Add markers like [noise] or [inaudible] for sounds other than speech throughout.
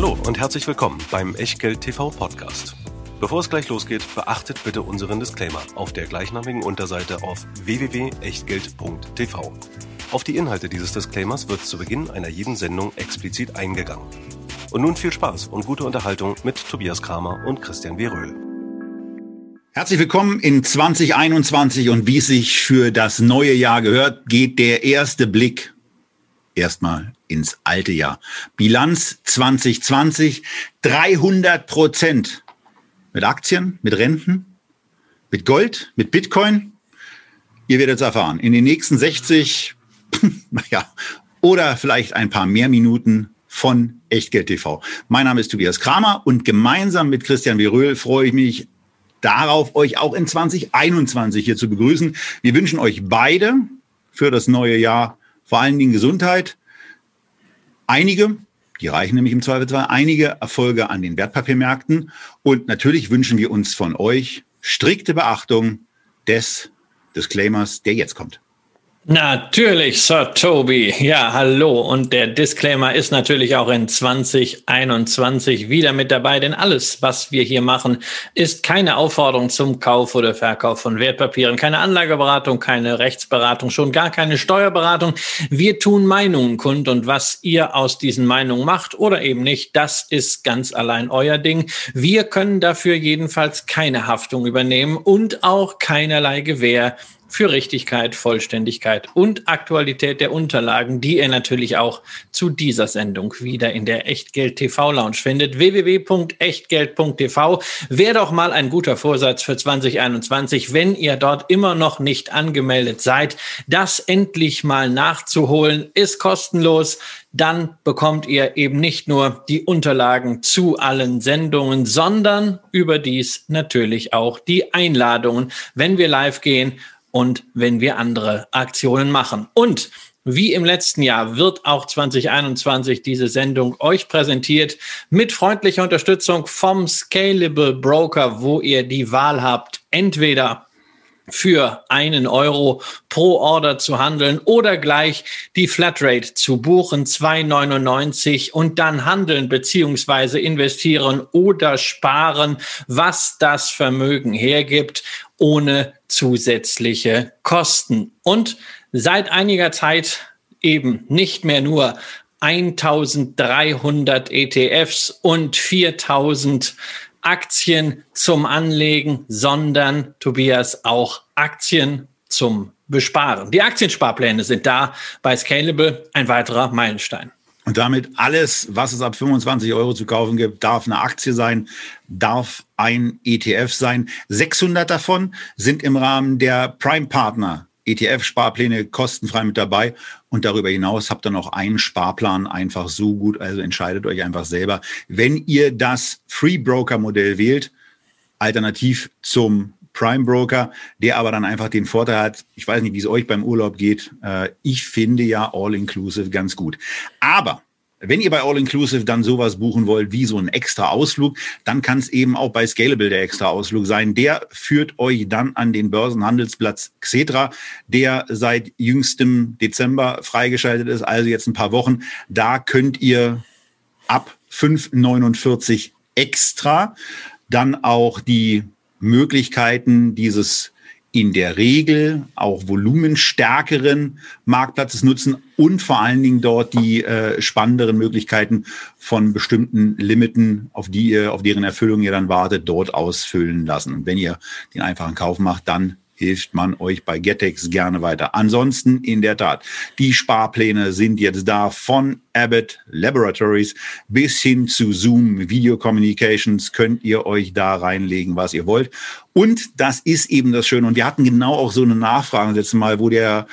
Hallo und herzlich willkommen beim Echtgeld TV Podcast. Bevor es gleich losgeht, beachtet bitte unseren Disclaimer auf der gleichnamigen Unterseite auf www.echtgeld.tv. Auf die Inhalte dieses Disclaimers wird zu Beginn einer jeden Sendung explizit eingegangen. Und nun viel Spaß und gute Unterhaltung mit Tobias Kramer und Christian W. Röhl. Herzlich willkommen in 2021 und wie es sich für das neue Jahr gehört, geht der erste Blick erstmal ins alte Jahr. Bilanz 2020 300 Prozent mit Aktien, mit Renten, mit Gold, mit Bitcoin. Ihr werdet es erfahren. In den nächsten 60, [laughs] naja, oder vielleicht ein paar mehr Minuten von Echtgeld TV. Mein Name ist Tobias Kramer und gemeinsam mit Christian Viröhl freue ich mich darauf, euch auch in 2021 hier zu begrüßen. Wir wünschen euch beide für das neue Jahr vor allen Dingen Gesundheit, einige, die reichen nämlich im Zweifelsfall, einige Erfolge an den Wertpapiermärkten und natürlich wünschen wir uns von euch strikte Beachtung des Disclaimers, der jetzt kommt. Natürlich, Sir Toby. Ja, hallo. Und der Disclaimer ist natürlich auch in 2021 wieder mit dabei, denn alles, was wir hier machen, ist keine Aufforderung zum Kauf oder Verkauf von Wertpapieren, keine Anlageberatung, keine Rechtsberatung, schon gar keine Steuerberatung. Wir tun Meinungen kund und was ihr aus diesen Meinungen macht oder eben nicht, das ist ganz allein euer Ding. Wir können dafür jedenfalls keine Haftung übernehmen und auch keinerlei Gewähr für Richtigkeit, Vollständigkeit und Aktualität der Unterlagen, die ihr natürlich auch zu dieser Sendung wieder in der Echtgeld TV Lounge findet. www.echtgeld.tv wäre doch mal ein guter Vorsatz für 2021, wenn ihr dort immer noch nicht angemeldet seid, das endlich mal nachzuholen, ist kostenlos. Dann bekommt ihr eben nicht nur die Unterlagen zu allen Sendungen, sondern überdies natürlich auch die Einladungen, wenn wir live gehen und wenn wir andere Aktionen machen. Und wie im letzten Jahr wird auch 2021 diese Sendung euch präsentiert mit freundlicher Unterstützung vom Scalable Broker, wo ihr die Wahl habt, entweder für einen Euro pro Order zu handeln oder gleich die Flatrate zu buchen, 2,99 und dann handeln beziehungsweise investieren oder sparen, was das Vermögen hergibt, ohne zusätzliche Kosten. Und seit einiger Zeit eben nicht mehr nur 1300 ETFs und 4000 Aktien zum Anlegen, sondern Tobias auch Aktien zum Besparen. Die Aktiensparpläne sind da bei Scalable ein weiterer Meilenstein. Und damit alles, was es ab 25 Euro zu kaufen gibt, darf eine Aktie sein, darf ein ETF sein. 600 davon sind im Rahmen der Prime Partner ETF-Sparpläne kostenfrei mit dabei. Und darüber hinaus habt ihr noch einen Sparplan einfach so gut. Also entscheidet euch einfach selber. Wenn ihr das Free Broker Modell wählt, alternativ zum Prime Broker, der aber dann einfach den Vorteil hat, ich weiß nicht, wie es euch beim Urlaub geht. Äh, ich finde ja All-Inclusive ganz gut. Aber wenn ihr bei All Inclusive dann sowas buchen wollt wie so ein extra Ausflug, dann kann es eben auch bei Scalable der extra Ausflug sein. Der führt euch dann an den Börsenhandelsplatz Xetra, der seit jüngstem Dezember freigeschaltet ist, also jetzt ein paar Wochen. Da könnt ihr ab 5,49 extra dann auch die Möglichkeiten dieses in der Regel auch volumenstärkeren Marktplatzes nutzen und vor allen Dingen dort die äh, spannenderen Möglichkeiten von bestimmten Limiten, auf die ihr, auf deren Erfüllung ihr dann wartet, dort ausfüllen lassen. Und wenn ihr den einfachen Kauf macht, dann hilft man euch bei Getex gerne weiter. Ansonsten in der Tat, die Sparpläne sind jetzt da von Abbott Laboratories bis hin zu Zoom Video Communications könnt ihr euch da reinlegen, was ihr wollt. Und das ist eben das Schöne. Und wir hatten genau auch so eine Nachfrage letztes Mal, wo der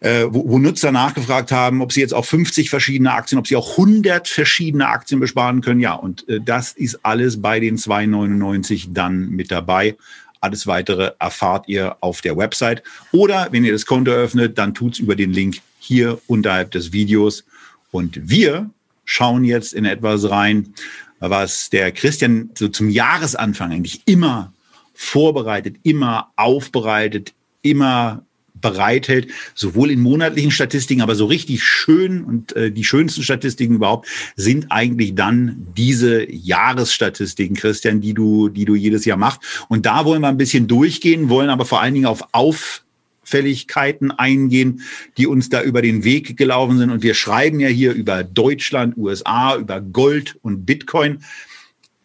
äh, wo, wo Nutzer nachgefragt haben, ob sie jetzt auch 50 verschiedene Aktien, ob sie auch 100 verschiedene Aktien besparen können. Ja, und äh, das ist alles bei den 2,99 dann mit dabei. Alles weitere erfahrt ihr auf der Website. Oder wenn ihr das Konto öffnet, dann tut's über den Link hier unterhalb des Videos. Und wir schauen jetzt in etwas rein, was der Christian so zum Jahresanfang eigentlich immer vorbereitet, immer aufbereitet, immer bereithält, sowohl in monatlichen Statistiken, aber so richtig schön und äh, die schönsten Statistiken überhaupt sind eigentlich dann diese Jahresstatistiken, Christian, die du, die du jedes Jahr machst. Und da wollen wir ein bisschen durchgehen, wollen aber vor allen Dingen auf Auffälligkeiten eingehen, die uns da über den Weg gelaufen sind. Und wir schreiben ja hier über Deutschland, USA, über Gold und Bitcoin.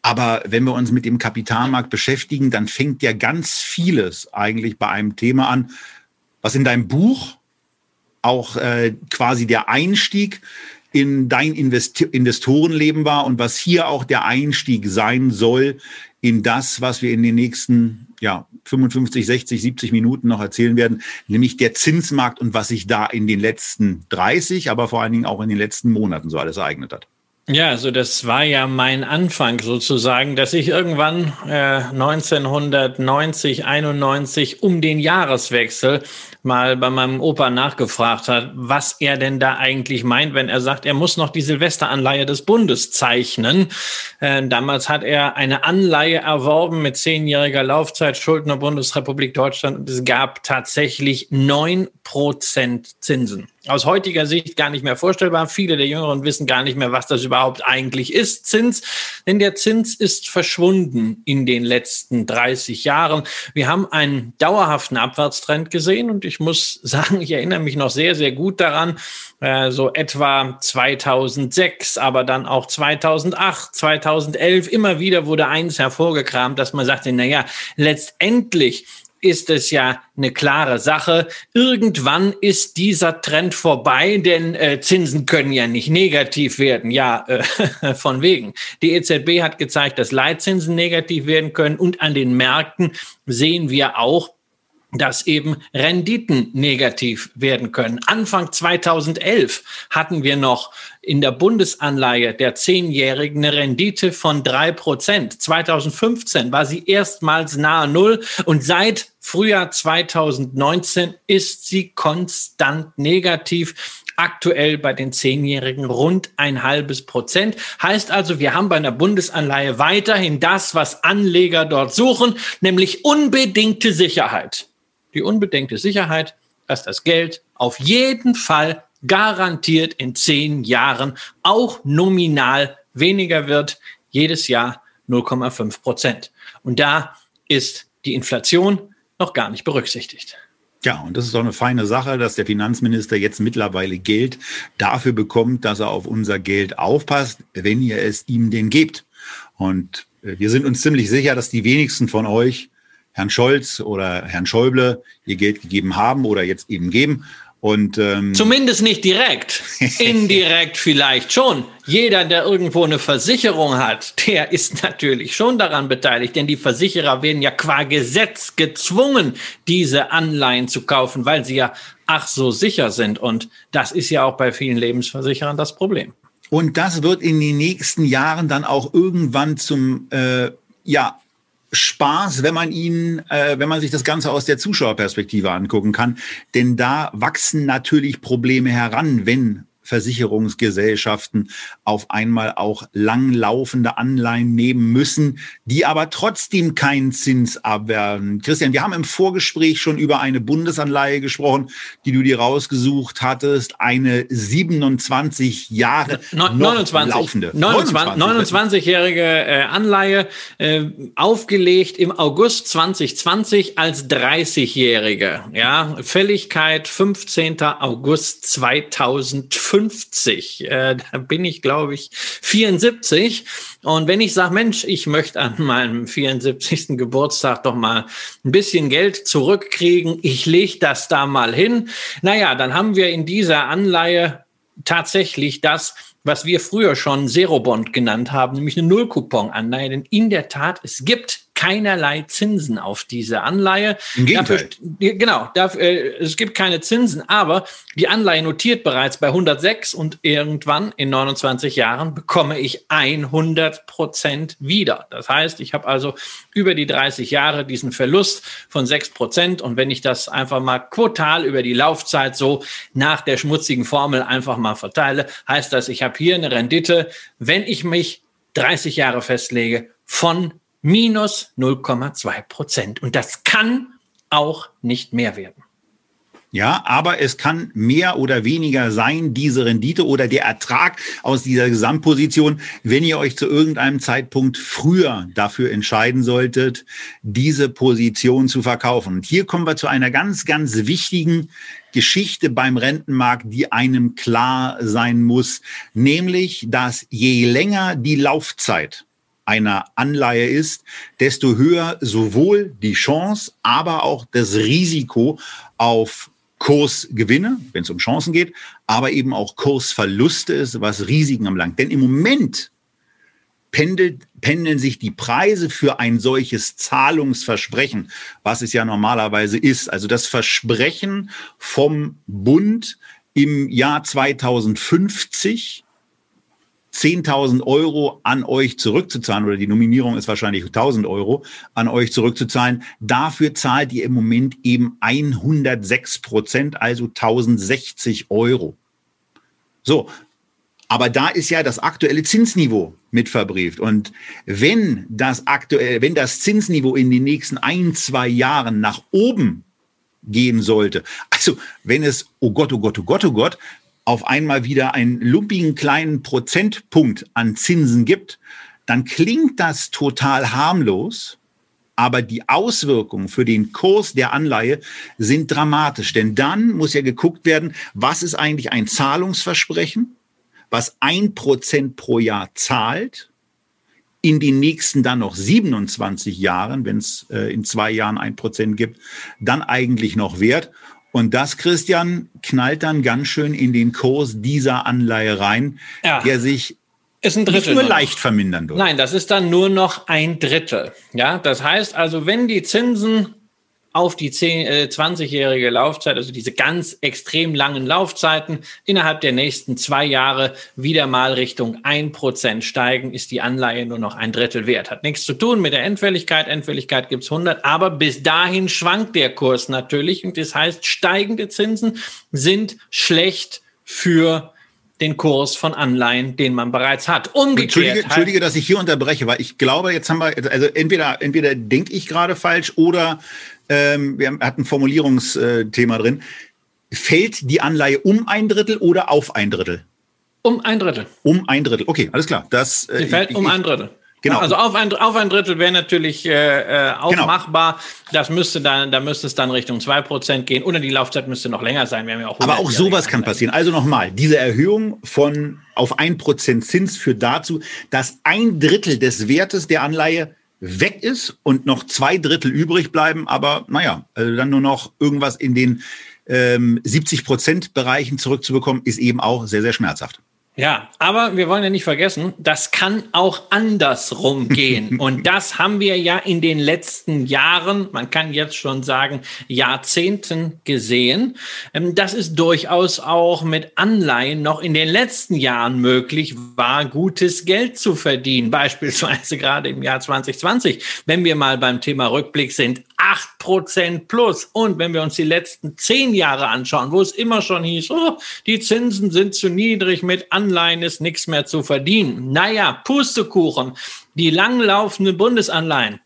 Aber wenn wir uns mit dem Kapitalmarkt beschäftigen, dann fängt ja ganz vieles eigentlich bei einem Thema an, was in deinem Buch auch äh, quasi der Einstieg in dein Invest Investorenleben war und was hier auch der Einstieg sein soll in das, was wir in den nächsten ja, 55, 60, 70 Minuten noch erzählen werden, nämlich der Zinsmarkt und was sich da in den letzten 30, aber vor allen Dingen auch in den letzten Monaten so alles ereignet hat. Ja, also das war ja mein Anfang sozusagen, dass ich irgendwann äh, 1990, 91 um den Jahreswechsel mal bei meinem Opa nachgefragt hat, was er denn da eigentlich meint, wenn er sagt, er muss noch die Silvesteranleihe des Bundes zeichnen. Äh, damals hat er eine Anleihe erworben mit zehnjähriger Laufzeit, Schuldner Bundesrepublik Deutschland und es gab tatsächlich neun Prozent Zinsen aus heutiger Sicht gar nicht mehr vorstellbar. Viele der Jüngeren wissen gar nicht mehr, was das überhaupt eigentlich ist, Zins. Denn der Zins ist verschwunden in den letzten 30 Jahren. Wir haben einen dauerhaften Abwärtstrend gesehen und ich muss [laughs] sagen, ich erinnere mich noch sehr, sehr gut daran, äh, so etwa 2006, aber dann auch 2008, 2011, immer wieder wurde eins hervorgekramt, dass man sagte, na ja, letztendlich ist es ja eine klare Sache. Irgendwann ist dieser Trend vorbei, denn äh, Zinsen können ja nicht negativ werden. Ja, äh, [laughs] von wegen. Die EZB hat gezeigt, dass Leitzinsen negativ werden können und an den Märkten sehen wir auch, dass eben Renditen negativ werden können. Anfang 2011 hatten wir noch in der Bundesanleihe der Zehnjährigen eine Rendite von drei Prozent. 2015 war sie erstmals nahe Null und seit Frühjahr 2019 ist sie konstant negativ. Aktuell bei den Zehnjährigen rund ein halbes Prozent. Heißt also, wir haben bei einer Bundesanleihe weiterhin das, was Anleger dort suchen, nämlich unbedingte Sicherheit die unbedingte Sicherheit, dass das Geld auf jeden Fall garantiert in zehn Jahren auch nominal weniger wird, jedes Jahr 0,5 Prozent. Und da ist die Inflation noch gar nicht berücksichtigt. Ja, und das ist doch eine feine Sache, dass der Finanzminister jetzt mittlerweile Geld dafür bekommt, dass er auf unser Geld aufpasst, wenn ihr es ihm denn gebt. Und äh, wir sind uns ziemlich sicher, dass die wenigsten von euch Herrn Scholz oder Herrn Schäuble ihr Geld gegeben haben oder jetzt eben geben. Und, ähm Zumindest nicht direkt. [laughs] Indirekt vielleicht schon. Jeder, der irgendwo eine Versicherung hat, der [laughs] ist natürlich schon daran beteiligt, denn die Versicherer werden ja qua Gesetz gezwungen, diese Anleihen zu kaufen, weil sie ja ach so sicher sind. Und das ist ja auch bei vielen Lebensversicherern das Problem. Und das wird in den nächsten Jahren dann auch irgendwann zum äh, ja, Spaß, wenn man ihn, äh, wenn man sich das Ganze aus der Zuschauerperspektive angucken kann. Denn da wachsen natürlich Probleme heran, wenn Versicherungsgesellschaften auf einmal auch langlaufende Anleihen nehmen müssen, die aber trotzdem keinen Zins abwerfen. Christian, wir haben im Vorgespräch schon über eine Bundesanleihe gesprochen, die du dir rausgesucht hattest, eine 27 Jahre no, 29, laufende. 29-jährige äh, Anleihe, äh, aufgelegt im August 2020 als 30-jährige. Ja, Fälligkeit 15. August 2005. 50. Äh, da bin ich, glaube ich, 74. Und wenn ich sage, Mensch, ich möchte an meinem 74. Geburtstag doch mal ein bisschen Geld zurückkriegen, ich lege das da mal hin. Naja, dann haben wir in dieser Anleihe tatsächlich das, was wir früher schon Zero-Bond genannt haben, nämlich eine Nullcoupon-Anleihe. Denn in der Tat, es gibt keinerlei Zinsen auf diese Anleihe. Im Gegenteil. Dafür, genau, dafür, äh, es gibt keine Zinsen, aber die Anleihe notiert bereits bei 106 und irgendwann in 29 Jahren bekomme ich 100 Prozent wieder. Das heißt, ich habe also über die 30 Jahre diesen Verlust von 6 Prozent und wenn ich das einfach mal quotal über die Laufzeit so nach der schmutzigen Formel einfach mal verteile, heißt das, ich habe hier eine Rendite, wenn ich mich 30 Jahre festlege, von minus 0,2 Prozent. Und das kann auch nicht mehr werden. Ja, aber es kann mehr oder weniger sein, diese Rendite oder der Ertrag aus dieser Gesamtposition, wenn ihr euch zu irgendeinem Zeitpunkt früher dafür entscheiden solltet, diese Position zu verkaufen. Und hier kommen wir zu einer ganz, ganz wichtigen Geschichte beim Rentenmarkt, die einem klar sein muss, nämlich, dass je länger die Laufzeit einer Anleihe ist, desto höher sowohl die Chance, aber auch das Risiko auf Kursgewinne, wenn es um Chancen geht, aber eben auch Kursverluste ist, was Risiken anbelangt. Denn im Moment pendelt, pendeln sich die Preise für ein solches Zahlungsversprechen, was es ja normalerweise ist. Also das Versprechen vom Bund im Jahr 2050 10.000 Euro an euch zurückzuzahlen oder die Nominierung ist wahrscheinlich 1.000 Euro an euch zurückzuzahlen. Dafür zahlt ihr im Moment eben 106 Prozent, also 1.060 Euro. So. Aber da ist ja das aktuelle Zinsniveau mit verbrieft. Und wenn das aktuell, wenn das Zinsniveau in den nächsten ein, zwei Jahren nach oben gehen sollte, also wenn es, oh Gott, oh Gott, oh Gott, oh Gott, auf einmal wieder einen lumpigen kleinen Prozentpunkt an Zinsen gibt, dann klingt das total harmlos, aber die Auswirkungen für den Kurs der Anleihe sind dramatisch. Denn dann muss ja geguckt werden, was ist eigentlich ein Zahlungsversprechen, was ein Prozent pro Jahr zahlt, in den nächsten dann noch 27 Jahren, wenn es äh, in zwei Jahren ein Prozent gibt, dann eigentlich noch wert. Und das, Christian, knallt dann ganz schön in den Kurs dieser Anleihe rein, ja. der sich ist ein Drittel nicht nur leicht vermindern wird. Nein, das ist dann nur noch ein Drittel. Ja, das heißt also, wenn die Zinsen auf die 10, äh, 20-jährige Laufzeit, also diese ganz extrem langen Laufzeiten, innerhalb der nächsten zwei Jahre wieder mal Richtung ein Prozent steigen, ist die Anleihe nur noch ein Drittel wert. Hat nichts zu tun mit der Endfälligkeit. Endfälligkeit gibt's 100, aber bis dahin schwankt der Kurs natürlich. Und das heißt, steigende Zinsen sind schlecht für den Kurs von Anleihen, den man bereits hat. Umgekehrt. Entschuldige, Entschuldige, dass ich hier unterbreche, weil ich glaube, jetzt haben wir, also entweder, entweder denke ich gerade falsch oder ähm, wir hatten ein Formulierungsthema drin. Fällt die Anleihe um ein Drittel oder auf ein Drittel? Um ein Drittel. Um ein Drittel. Okay, alles klar. Das, äh, Sie fällt ich, um ein Drittel. Genau. Also auf ein, auf ein Drittel wäre natürlich äh, äh auch genau. machbar. Das müsste dann, da müsste es dann Richtung zwei Prozent gehen. Oder die Laufzeit müsste noch länger sein. Wir haben ja auch Aber auch sowas kann passieren. Also nochmal, diese Erhöhung von auf ein Prozent Zins führt dazu, dass ein Drittel des Wertes der Anleihe weg ist und noch zwei Drittel übrig bleiben, aber naja, also dann nur noch irgendwas in den ähm, 70 Prozent Bereichen zurückzubekommen, ist eben auch sehr, sehr schmerzhaft. Ja, aber wir wollen ja nicht vergessen, das kann auch andersrum [laughs] gehen. Und das haben wir ja in den letzten Jahren, man kann jetzt schon sagen, Jahrzehnten gesehen. Ähm, das ist durchaus auch mit Anleihen noch in den letzten Jahren möglich war, gutes Geld zu verdienen. [laughs] Beispielsweise gerade im Jahr 2020. Wenn wir mal beim Thema Rückblick sind, acht Prozent plus. Und wenn wir uns die letzten zehn Jahre anschauen, wo es immer schon hieß, oh, die Zinsen sind zu niedrig, mit Anleihen ist nichts mehr zu verdienen. Naja, Pustekuchen. Die langlaufenden Bundesanleihen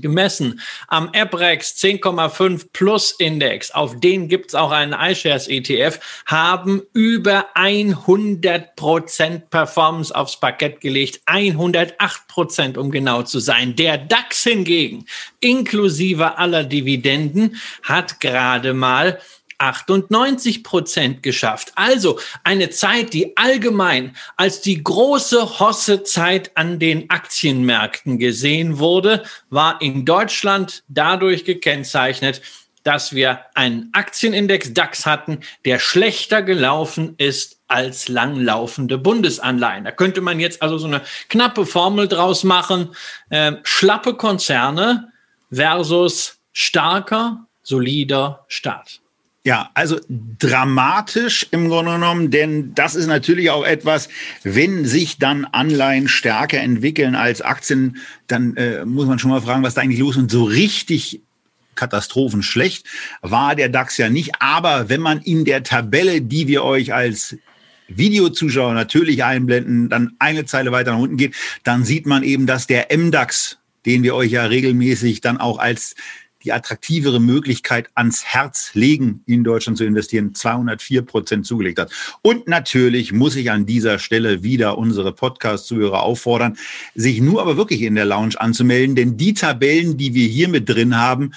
gemessen am AppRex 10,5 Plus Index, auf den gibt's auch einen iShares ETF, haben über 100 Prozent Performance aufs Parkett gelegt. 108 Prozent, um genau zu sein. Der DAX hingegen, inklusive aller Dividenden, hat gerade mal 98 Prozent geschafft. Also eine Zeit, die allgemein als die große Hossezeit an den Aktienmärkten gesehen wurde, war in Deutschland dadurch gekennzeichnet, dass wir einen Aktienindex DAX hatten, der schlechter gelaufen ist als langlaufende Bundesanleihen. Da könnte man jetzt also so eine knappe Formel draus machen. Äh, schlappe Konzerne versus starker, solider Staat. Ja, also dramatisch im Grunde genommen, denn das ist natürlich auch etwas, wenn sich dann Anleihen stärker entwickeln als Aktien, dann äh, muss man schon mal fragen, was da eigentlich los ist. Und so richtig katastrophenschlecht war der DAX ja nicht. Aber wenn man in der Tabelle, die wir euch als Videozuschauer natürlich einblenden, dann eine Zeile weiter nach unten geht, dann sieht man eben, dass der MDAX, den wir euch ja regelmäßig dann auch als die attraktivere Möglichkeit ans Herz legen, in Deutschland zu investieren, 204 Prozent zugelegt hat. Und natürlich muss ich an dieser Stelle wieder unsere Podcast-Zuhörer auffordern, sich nur aber wirklich in der Lounge anzumelden, denn die Tabellen, die wir hier mit drin haben,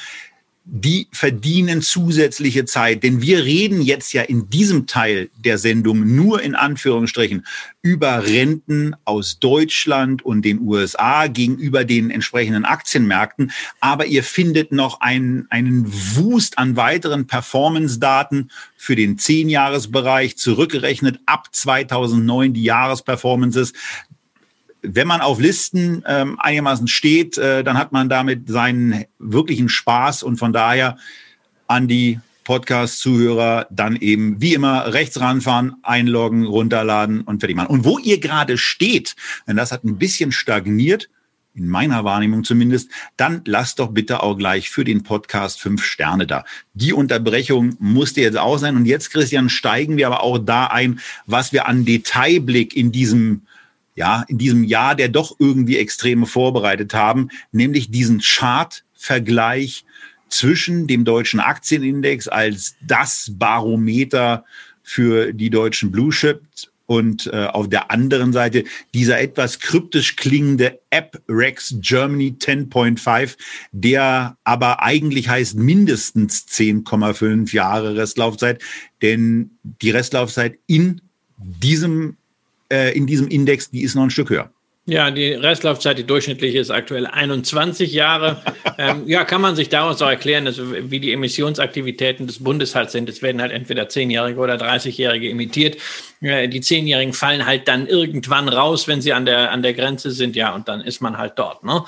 die verdienen zusätzliche Zeit. Denn wir reden jetzt ja in diesem Teil der Sendung nur in Anführungsstrichen über Renten aus Deutschland und den USA gegenüber den entsprechenden Aktienmärkten. Aber ihr findet noch einen, einen Wust an weiteren Performance-Daten für den Zehnjahresbereich zurückgerechnet ab 2009 die Jahresperformances wenn man auf Listen ähm, einigermaßen steht, äh, dann hat man damit seinen wirklichen Spaß und von daher an die Podcast-Zuhörer dann eben wie immer rechts ranfahren, einloggen, runterladen und fertig machen. Und wo ihr gerade steht, denn das hat ein bisschen stagniert, in meiner Wahrnehmung zumindest, dann lasst doch bitte auch gleich für den Podcast fünf Sterne da. Die Unterbrechung musste jetzt auch sein. Und jetzt, Christian, steigen wir aber auch da ein, was wir an Detailblick in diesem ja, in diesem Jahr, der doch irgendwie Extreme vorbereitet haben, nämlich diesen Chart-Vergleich zwischen dem deutschen Aktienindex als das Barometer für die deutschen Blue Chips und äh, auf der anderen Seite dieser etwas kryptisch klingende App Rex Germany 10.5, der aber eigentlich heißt mindestens 10,5 Jahre Restlaufzeit, denn die Restlaufzeit in diesem äh, in diesem Index, die ist noch ein Stück höher. Ja, die Restlaufzeit, die durchschnittliche ist aktuell 21 Jahre. [laughs] ähm, ja, kann man sich daraus auch erklären, dass, wie die Emissionsaktivitäten des Bundes halt sind. Es werden halt entweder 10-Jährige oder 30-Jährige emittiert. Äh, die 10-Jährigen fallen halt dann irgendwann raus, wenn sie an der, an der Grenze sind. Ja, und dann ist man halt dort. Ne?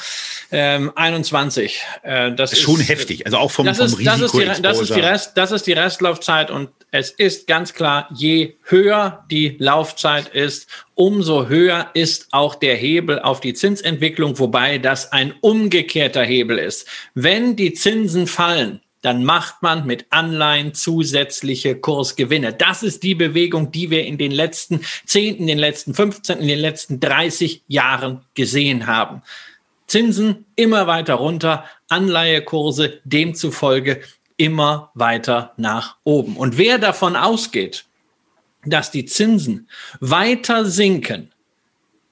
Ähm, 21. Äh, das, das ist schon heftig. Also auch vom, das vom ist, das ist, die, das, ist die Rest, das ist die Restlaufzeit und es ist ganz klar, je höher die Laufzeit ist, umso höher ist auch der Hebel auf die Zinsentwicklung, wobei das ein umgekehrter Hebel ist. Wenn die Zinsen fallen, dann macht man mit Anleihen zusätzliche Kursgewinne. Das ist die Bewegung, die wir in den letzten 10, in den letzten 15, in den letzten 30 Jahren gesehen haben. Zinsen immer weiter runter, Anleihekurse demzufolge immer weiter nach oben. Und wer davon ausgeht, dass die Zinsen weiter sinken,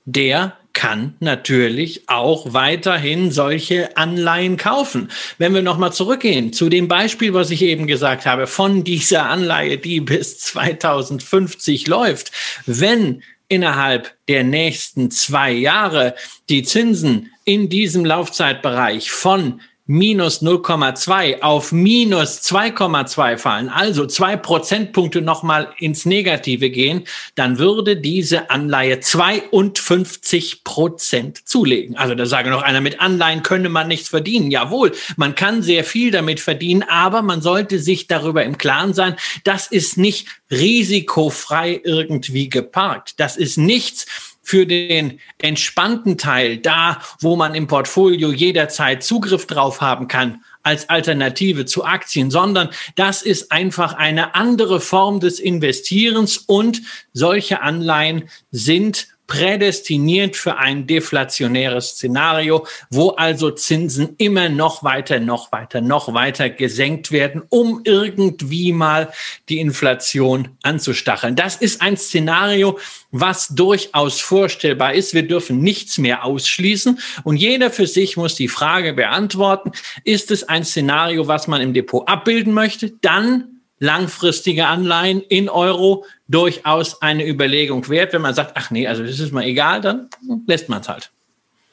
der kann natürlich auch weiterhin solche Anleihen kaufen. Wenn wir nochmal zurückgehen zu dem Beispiel, was ich eben gesagt habe, von dieser Anleihe, die bis 2050 läuft, wenn innerhalb der nächsten zwei Jahre die Zinsen in diesem Laufzeitbereich von minus 0,2 auf minus 2,2 fallen, also zwei Prozentpunkte nochmal ins Negative gehen, dann würde diese Anleihe 52 Prozent zulegen. Also da sage noch einer, mit Anleihen könne man nichts verdienen. Jawohl, man kann sehr viel damit verdienen, aber man sollte sich darüber im Klaren sein, das ist nicht risikofrei irgendwie geparkt. Das ist nichts, für den entspannten Teil, da wo man im Portfolio jederzeit Zugriff drauf haben kann, als Alternative zu Aktien, sondern das ist einfach eine andere Form des Investierens und solche Anleihen sind prädestiniert für ein deflationäres Szenario, wo also Zinsen immer noch weiter, noch weiter, noch weiter gesenkt werden, um irgendwie mal die Inflation anzustacheln. Das ist ein Szenario, was durchaus vorstellbar ist. Wir dürfen nichts mehr ausschließen und jeder für sich muss die Frage beantworten, ist es ein Szenario, was man im Depot abbilden möchte? Dann langfristige Anleihen in Euro durchaus eine Überlegung wert. Wenn man sagt, ach nee, also das ist mal egal, dann lässt man es halt.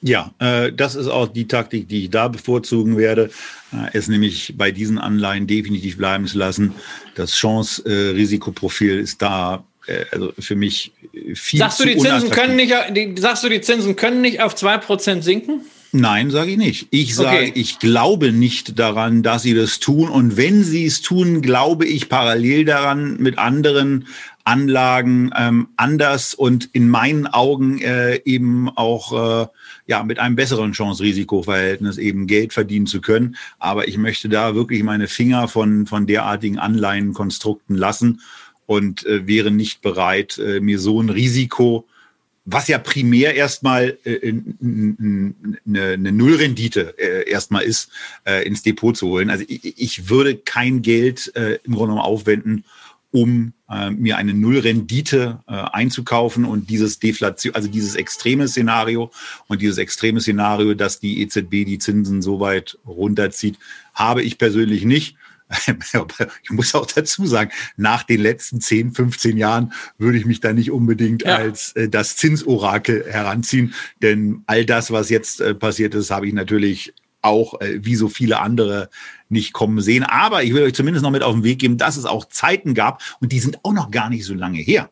Ja, äh, das ist auch die Taktik, die ich da bevorzugen werde, äh, es nämlich bei diesen Anleihen definitiv bleiben zu lassen. Das Chance-Risikoprofil ist da äh, also für mich viel sagst zu du, die Zinsen können nicht, die, Sagst du, die Zinsen können nicht auf 2% sinken? Nein, sage ich nicht. Ich sage, okay. ich glaube nicht daran, dass sie das tun. Und wenn sie es tun, glaube ich parallel daran mit anderen Anlagen ähm, anders und in meinen Augen äh, eben auch äh, ja mit einem besseren Chance-Risiko-Verhältnis eben Geld verdienen zu können. Aber ich möchte da wirklich meine Finger von von derartigen Anleihenkonstrukten lassen und äh, wäre nicht bereit, äh, mir so ein Risiko was ja primär erstmal äh, eine, eine Nullrendite äh, erstmal ist, äh, ins Depot zu holen. Also ich, ich würde kein Geld äh, im Grunde genommen aufwenden, um äh, mir eine Nullrendite äh, einzukaufen und dieses Deflation, also dieses extreme Szenario und dieses extreme Szenario, dass die EZB die Zinsen so weit runterzieht, habe ich persönlich nicht. [laughs] ich muss auch dazu sagen, nach den letzten 10, 15 Jahren würde ich mich da nicht unbedingt ja. als äh, das Zinsorakel heranziehen. Denn all das, was jetzt äh, passiert ist, habe ich natürlich auch äh, wie so viele andere nicht kommen sehen. Aber ich will euch zumindest noch mit auf den Weg geben, dass es auch Zeiten gab und die sind auch noch gar nicht so lange her.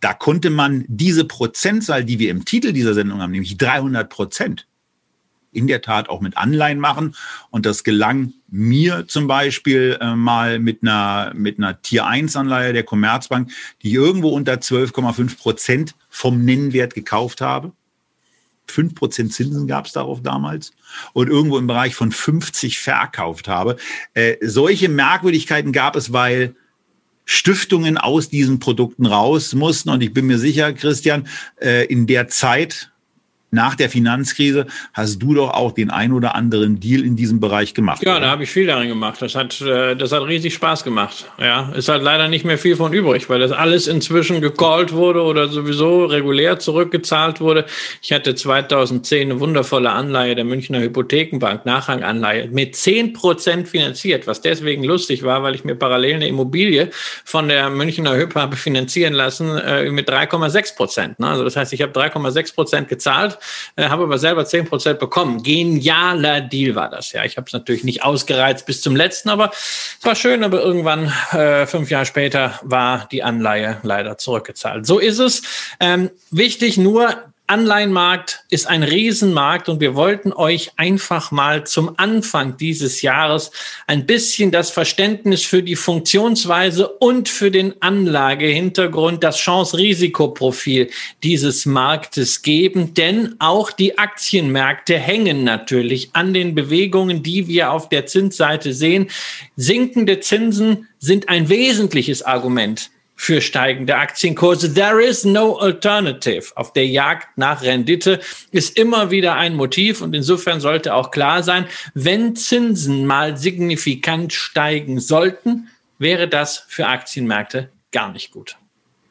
Da konnte man diese Prozentzahl, die wir im Titel dieser Sendung haben, nämlich 300 Prozent, in der Tat auch mit Anleihen machen. Und das gelang mir zum Beispiel äh, mal mit einer, mit einer Tier 1 Anleihe der Commerzbank, die ich irgendwo unter 12,5 Prozent vom Nennwert gekauft habe. 5 Prozent Zinsen gab es darauf damals und irgendwo im Bereich von 50 verkauft habe. Äh, solche Merkwürdigkeiten gab es, weil Stiftungen aus diesen Produkten raus mussten. Und ich bin mir sicher, Christian, äh, in der Zeit, nach der Finanzkrise hast du doch auch den ein oder anderen Deal in diesem Bereich gemacht. Ja, oder? da habe ich viel darin gemacht. Das hat, äh, das hat riesig Spaß gemacht. Ja, ist halt leider nicht mehr viel von übrig, weil das alles inzwischen gecallt wurde oder sowieso regulär zurückgezahlt wurde. Ich hatte 2010 eine wundervolle Anleihe der Münchner Hypothekenbank, Nachranganleihe, mit 10 Prozent finanziert, was deswegen lustig war, weil ich mir parallel eine Immobilie von der Münchner Hypo habe finanzieren lassen äh, mit 3,6 Prozent. Ne? Also das heißt, ich habe 3,6 Prozent gezahlt äh, habe aber selber 10% bekommen. Genialer Deal war das, ja. Ich habe es natürlich nicht ausgereizt bis zum letzten, aber es war schön, aber irgendwann, äh, fünf Jahre später, war die Anleihe leider zurückgezahlt. So ist es. Ähm, wichtig nur, Anleihenmarkt ist ein Riesenmarkt und wir wollten euch einfach mal zum Anfang dieses Jahres ein bisschen das Verständnis für die Funktionsweise und für den Anlagehintergrund, das Chance-Risikoprofil dieses Marktes geben, denn auch die Aktienmärkte hängen natürlich an den Bewegungen, die wir auf der Zinsseite sehen. Sinkende Zinsen sind ein wesentliches Argument für steigende Aktienkurse. There is no alternative. Auf der Jagd nach Rendite ist immer wieder ein Motiv und insofern sollte auch klar sein, wenn Zinsen mal signifikant steigen sollten, wäre das für Aktienmärkte gar nicht gut.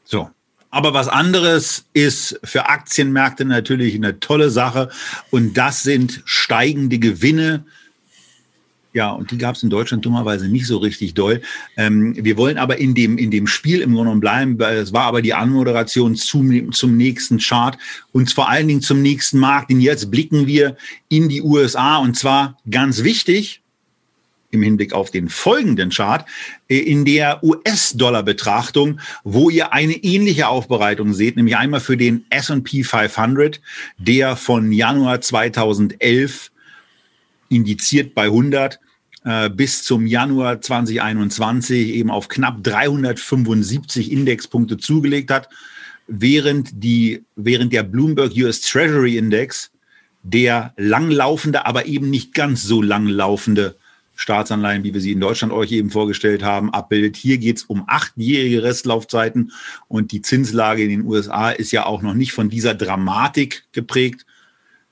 So. Aber was anderes ist für Aktienmärkte natürlich eine tolle Sache und das sind steigende Gewinne ja, und die gab es in Deutschland dummerweise nicht so richtig doll. Ähm, wir wollen aber in dem, in dem Spiel im Grunde bleiben. Es war aber die Anmoderation zum, zum nächsten Chart und vor allen Dingen zum nächsten Markt. Denn jetzt blicken wir in die USA und zwar ganz wichtig, im Hinblick auf den folgenden Chart, äh, in der US-Dollar-Betrachtung, wo ihr eine ähnliche Aufbereitung seht, nämlich einmal für den S&P 500, der von Januar 2011 indiziert bei 100 äh, bis zum Januar 2021 eben auf knapp 375 Indexpunkte zugelegt hat, während, die, während der Bloomberg US Treasury Index, der langlaufende, aber eben nicht ganz so langlaufende Staatsanleihen, wie wir sie in Deutschland euch eben vorgestellt haben, abbildet. Hier geht es um achtjährige Restlaufzeiten und die Zinslage in den USA ist ja auch noch nicht von dieser Dramatik geprägt,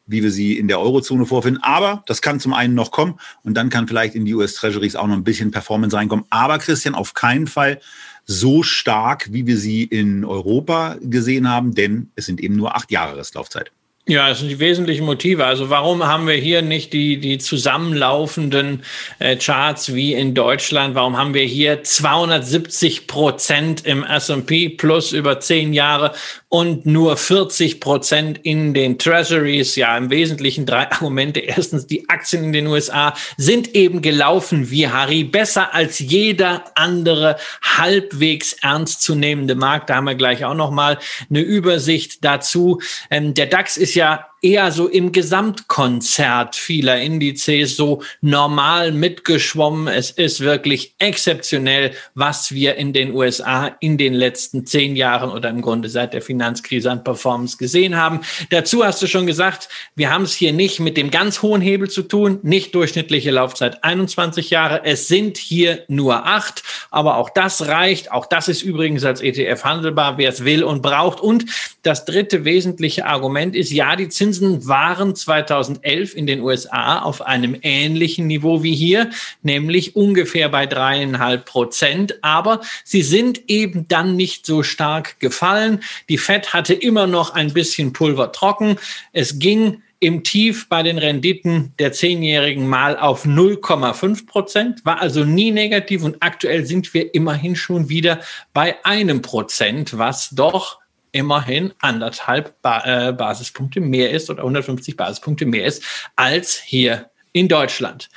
wie wir sie in der Eurozone vorfinden. Aber das kann zum einen noch kommen und dann kann vielleicht in die US Treasuries auch noch ein bisschen Performance reinkommen. Aber Christian, auf keinen Fall so stark, wie wir sie in Europa gesehen haben, denn es sind eben nur acht Jahre Restlaufzeit. Ja, das sind die wesentlichen Motive. Also warum haben wir hier nicht die, die zusammenlaufenden äh, Charts wie in Deutschland? Warum haben wir hier 270 Prozent im S&P plus über zehn Jahre und nur 40 Prozent in den Treasuries? Ja, im Wesentlichen drei [laughs] Argumente. Erstens, die Aktien in den USA sind eben gelaufen wie Harry, besser als jeder andere halbwegs ernstzunehmende Markt. Da haben wir gleich auch noch mal eine Übersicht dazu. Ähm, der DAX ist ja eher so im Gesamtkonzert vieler Indizes so normal mitgeschwommen. Es ist wirklich exzeptionell, was wir in den USA in den letzten zehn Jahren oder im Grunde seit der Finanzkrise an Performance gesehen haben. Dazu hast du schon gesagt, wir haben es hier nicht mit dem ganz hohen Hebel zu tun, nicht durchschnittliche Laufzeit 21 Jahre. Es sind hier nur acht, aber auch das reicht. Auch das ist übrigens als ETF handelbar, wer es will und braucht. Und das dritte wesentliche Argument ist, ja, die Zinsen waren 2011 in den USA auf einem ähnlichen Niveau wie hier, nämlich ungefähr bei dreieinhalb Prozent. Aber sie sind eben dann nicht so stark gefallen. Die Fed hatte immer noch ein bisschen Pulver trocken. Es ging im Tief bei den Renditen der Zehnjährigen mal auf 0,5 Prozent, war also nie negativ und aktuell sind wir immerhin schon wieder bei einem Prozent, was doch immerhin anderthalb ba äh, Basispunkte mehr ist oder 150 Basispunkte mehr ist als hier in Deutschland.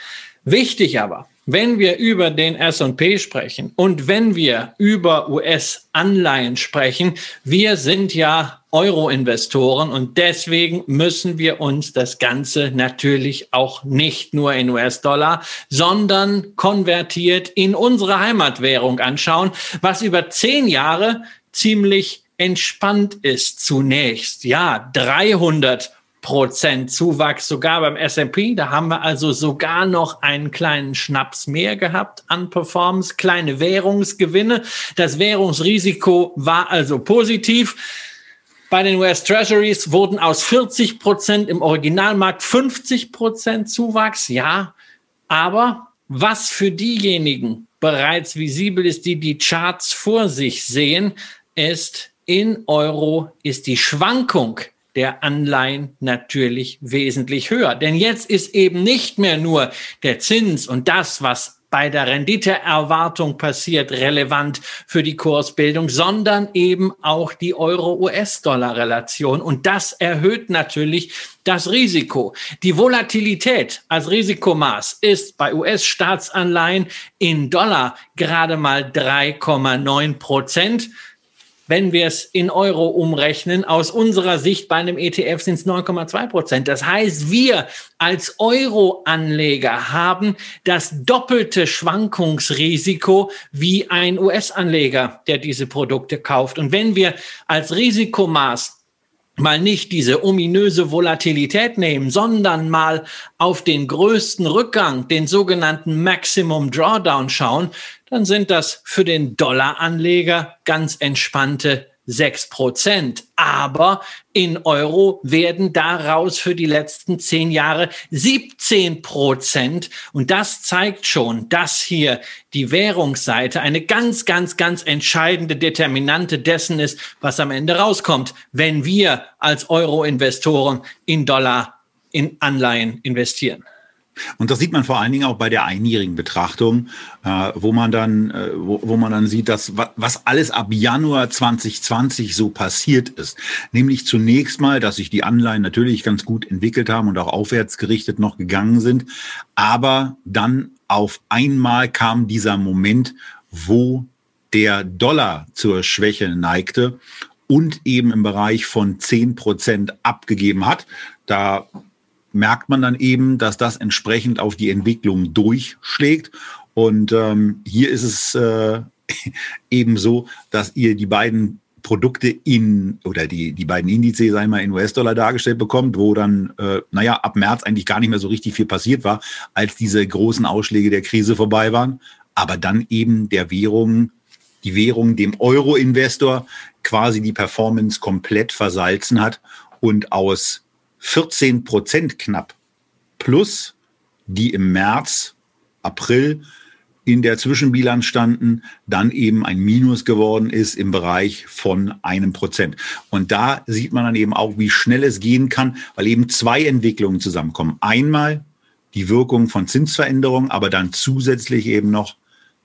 Wichtig aber, wenn wir über den S&P sprechen und wenn wir über US-Anleihen sprechen, wir sind ja Euro-Investoren und deswegen müssen wir uns das Ganze natürlich auch nicht nur in US-Dollar, sondern konvertiert in unsere Heimatwährung anschauen, was über zehn Jahre ziemlich entspannt ist zunächst. Ja, 300 Prozent Zuwachs sogar beim S&P. Da haben wir also sogar noch einen kleinen Schnaps mehr gehabt an Performance, kleine Währungsgewinne. Das Währungsrisiko war also positiv. Bei den US Treasuries wurden aus 40 Prozent im Originalmarkt 50 Prozent Zuwachs. Ja, aber was für diejenigen bereits visibel ist, die die Charts vor sich sehen, ist in Euro ist die Schwankung der Anleihen natürlich wesentlich höher. Denn jetzt ist eben nicht mehr nur der Zins und das, was bei der Renditeerwartung passiert, relevant für die Kursbildung, sondern eben auch die Euro-US-Dollar-Relation. Und das erhöht natürlich das Risiko. Die Volatilität als Risikomaß ist bei US-Staatsanleihen in Dollar gerade mal 3,9 Prozent. Wenn wir es in Euro umrechnen, aus unserer Sicht bei einem ETF sind es 9,2 Prozent. Das heißt, wir als Euro-Anleger haben das doppelte Schwankungsrisiko wie ein US-Anleger, der diese Produkte kauft. Und wenn wir als Risikomaß mal nicht diese ominöse Volatilität nehmen, sondern mal auf den größten Rückgang, den sogenannten Maximum Drawdown schauen, dann sind das für den Dollaranleger ganz entspannte sechs Prozent. Aber in Euro werden daraus für die letzten zehn Jahre 17 Prozent. Und das zeigt schon, dass hier die Währungsseite eine ganz, ganz, ganz entscheidende Determinante dessen ist, was am Ende rauskommt, wenn wir als Euro-Investoren in Dollar in Anleihen investieren. Und das sieht man vor allen Dingen auch bei der einjährigen Betrachtung, äh, wo man dann, äh, wo, wo man dann sieht, dass was alles ab Januar 2020 so passiert ist. Nämlich zunächst mal, dass sich die Anleihen natürlich ganz gut entwickelt haben und auch aufwärts gerichtet noch gegangen sind. Aber dann auf einmal kam dieser Moment, wo der Dollar zur Schwäche neigte und eben im Bereich von zehn Prozent abgegeben hat. Da merkt man dann eben, dass das entsprechend auf die Entwicklung durchschlägt. Und ähm, hier ist es äh, [laughs] eben so, dass ihr die beiden Produkte in oder die, die beiden Indizes einmal in US-Dollar dargestellt bekommt, wo dann, äh, naja, ab März eigentlich gar nicht mehr so richtig viel passiert war, als diese großen Ausschläge der Krise vorbei waren. Aber dann eben der Währung, die Währung dem Euro-Investor quasi die Performance komplett versalzen hat und aus 14 Prozent knapp plus, die im März, April in der Zwischenbilanz standen, dann eben ein Minus geworden ist im Bereich von einem Prozent. Und da sieht man dann eben auch, wie schnell es gehen kann, weil eben zwei Entwicklungen zusammenkommen. Einmal die Wirkung von Zinsveränderungen, aber dann zusätzlich eben noch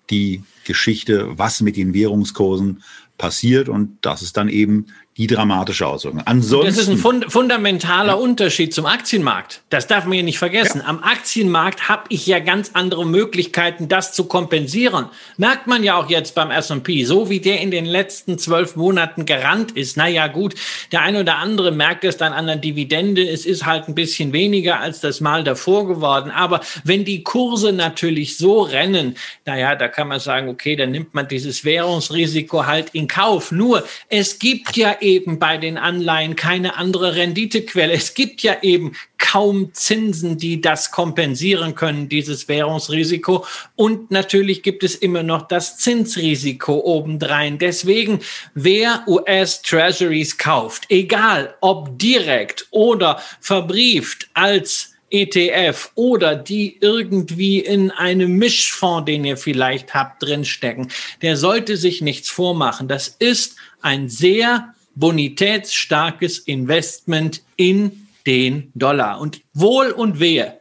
die Geschichte, was mit den Währungskursen passiert. Und das ist dann eben die dramatische Auswirkung. Ansonsten, das ist ein fund fundamentaler ja. Unterschied zum Aktienmarkt. Das darf man ja nicht vergessen. Ja. Am Aktienmarkt habe ich ja ganz andere Möglichkeiten, das zu kompensieren. Merkt man ja auch jetzt beim S&P, so wie der in den letzten zwölf Monaten gerannt ist. Naja gut, der eine oder andere merkt es dann an der Dividende. Es ist halt ein bisschen weniger als das Mal davor geworden. Aber wenn die Kurse natürlich so rennen, naja, da kann man sagen, okay, dann nimmt man dieses Währungsrisiko halt in Kauf. Nur, es gibt ja eben eben bei den Anleihen keine andere Renditequelle. Es gibt ja eben kaum Zinsen, die das kompensieren können, dieses Währungsrisiko. Und natürlich gibt es immer noch das Zinsrisiko obendrein. Deswegen, wer US Treasuries kauft, egal ob direkt oder verbrieft als ETF oder die irgendwie in einem Mischfonds, den ihr vielleicht habt, drinstecken, der sollte sich nichts vormachen. Das ist ein sehr bonitätsstarkes Investment in den Dollar. Und wohl und wehe,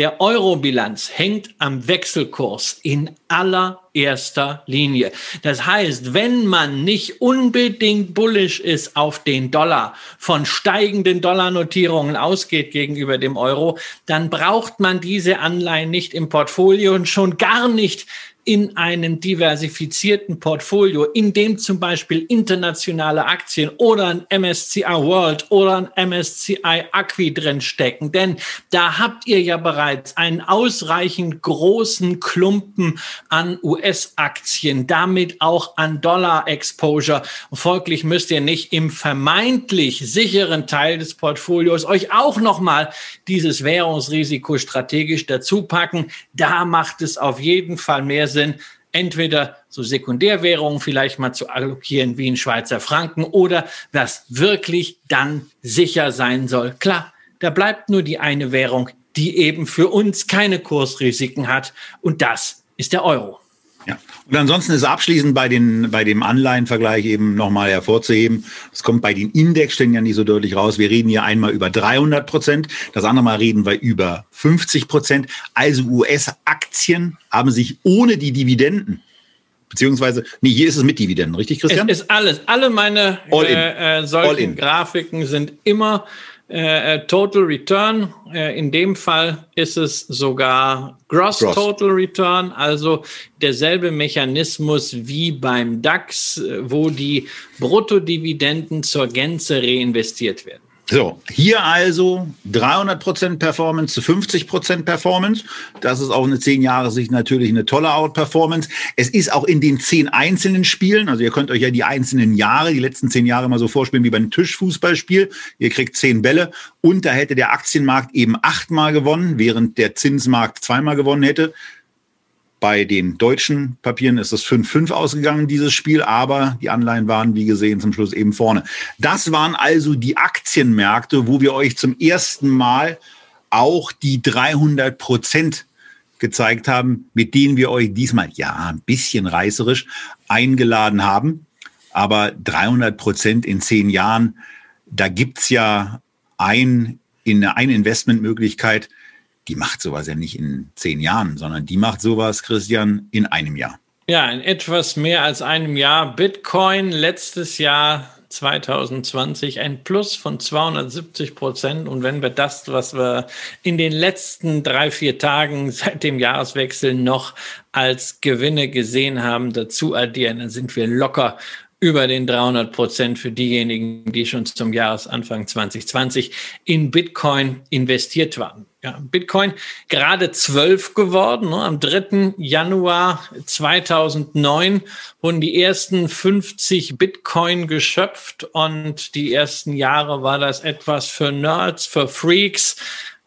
der Eurobilanz hängt am Wechselkurs in allererster Linie. Das heißt, wenn man nicht unbedingt bullish ist auf den Dollar, von steigenden Dollarnotierungen ausgeht gegenüber dem Euro, dann braucht man diese Anleihen nicht im Portfolio und schon gar nicht in einem diversifizierten Portfolio, in dem zum Beispiel internationale Aktien oder ein MSCI World oder ein MSCI Acqui drin stecken. Denn da habt ihr ja bereits einen ausreichend großen Klumpen an US-Aktien, damit auch an Dollar-Exposure. Folglich müsst ihr nicht im vermeintlich sicheren Teil des Portfolios euch auch nochmal dieses Währungsrisiko strategisch dazu packen. Da macht es auf jeden Fall mehr Sinn, entweder so Sekundärwährungen vielleicht mal zu allokieren wie in Schweizer Franken oder was wirklich dann sicher sein soll. Klar, da bleibt nur die eine Währung, die eben für uns keine Kursrisiken hat und das ist der Euro. Ja. Und ansonsten ist abschließend bei, den, bei dem Anleihenvergleich eben nochmal hervorzuheben, es kommt bei den Indexstellen ja nicht so deutlich raus. Wir reden hier einmal über 300 Prozent, das andere Mal reden wir über 50 Prozent. Also US-Aktien haben sich ohne die Dividenden beziehungsweise, nee, hier ist es mit Dividenden, richtig, Christian? Es ist alles. Alle meine äh, äh, solchen Grafiken sind immer äh, äh, Total Return. Äh, in dem Fall ist es sogar Gross, Gross, Total Return, also derselbe Mechanismus wie beim DAX, wo die Bruttodividenden zur Gänze reinvestiert werden. So, hier also 300% Performance zu 50% Performance. Das ist auch eine 10 Jahre Sicht natürlich eine tolle Out-Performance. Es ist auch in den 10 einzelnen Spielen, also ihr könnt euch ja die einzelnen Jahre, die letzten 10 Jahre mal so vorspielen wie beim Tischfußballspiel. Ihr kriegt 10 Bälle und da hätte der Aktienmarkt eben achtmal gewonnen, während der Zinsmarkt zweimal gewonnen hätte. Bei den deutschen Papieren ist es 5-5 ausgegangen, dieses Spiel, aber die Anleihen waren, wie gesehen, zum Schluss eben vorne. Das waren also die Aktienmärkte, wo wir euch zum ersten Mal auch die 300 Prozent gezeigt haben, mit denen wir euch diesmal, ja, ein bisschen reißerisch eingeladen haben. Aber 300 Prozent in zehn Jahren, da gibt's ja ein, in eine Investmentmöglichkeit, die macht sowas ja nicht in zehn Jahren, sondern die macht sowas, Christian, in einem Jahr. Ja, in etwas mehr als einem Jahr. Bitcoin letztes Jahr 2020 ein Plus von 270 Prozent. Und wenn wir das, was wir in den letzten drei, vier Tagen seit dem Jahreswechsel noch als Gewinne gesehen haben, dazu addieren, dann sind wir locker über den 300 Prozent für diejenigen, die schon zum Jahresanfang 2020 in Bitcoin investiert waren. Ja, Bitcoin gerade zwölf geworden. Ne? Am 3. Januar 2009 wurden die ersten 50 Bitcoin geschöpft und die ersten Jahre war das etwas für Nerds, für Freaks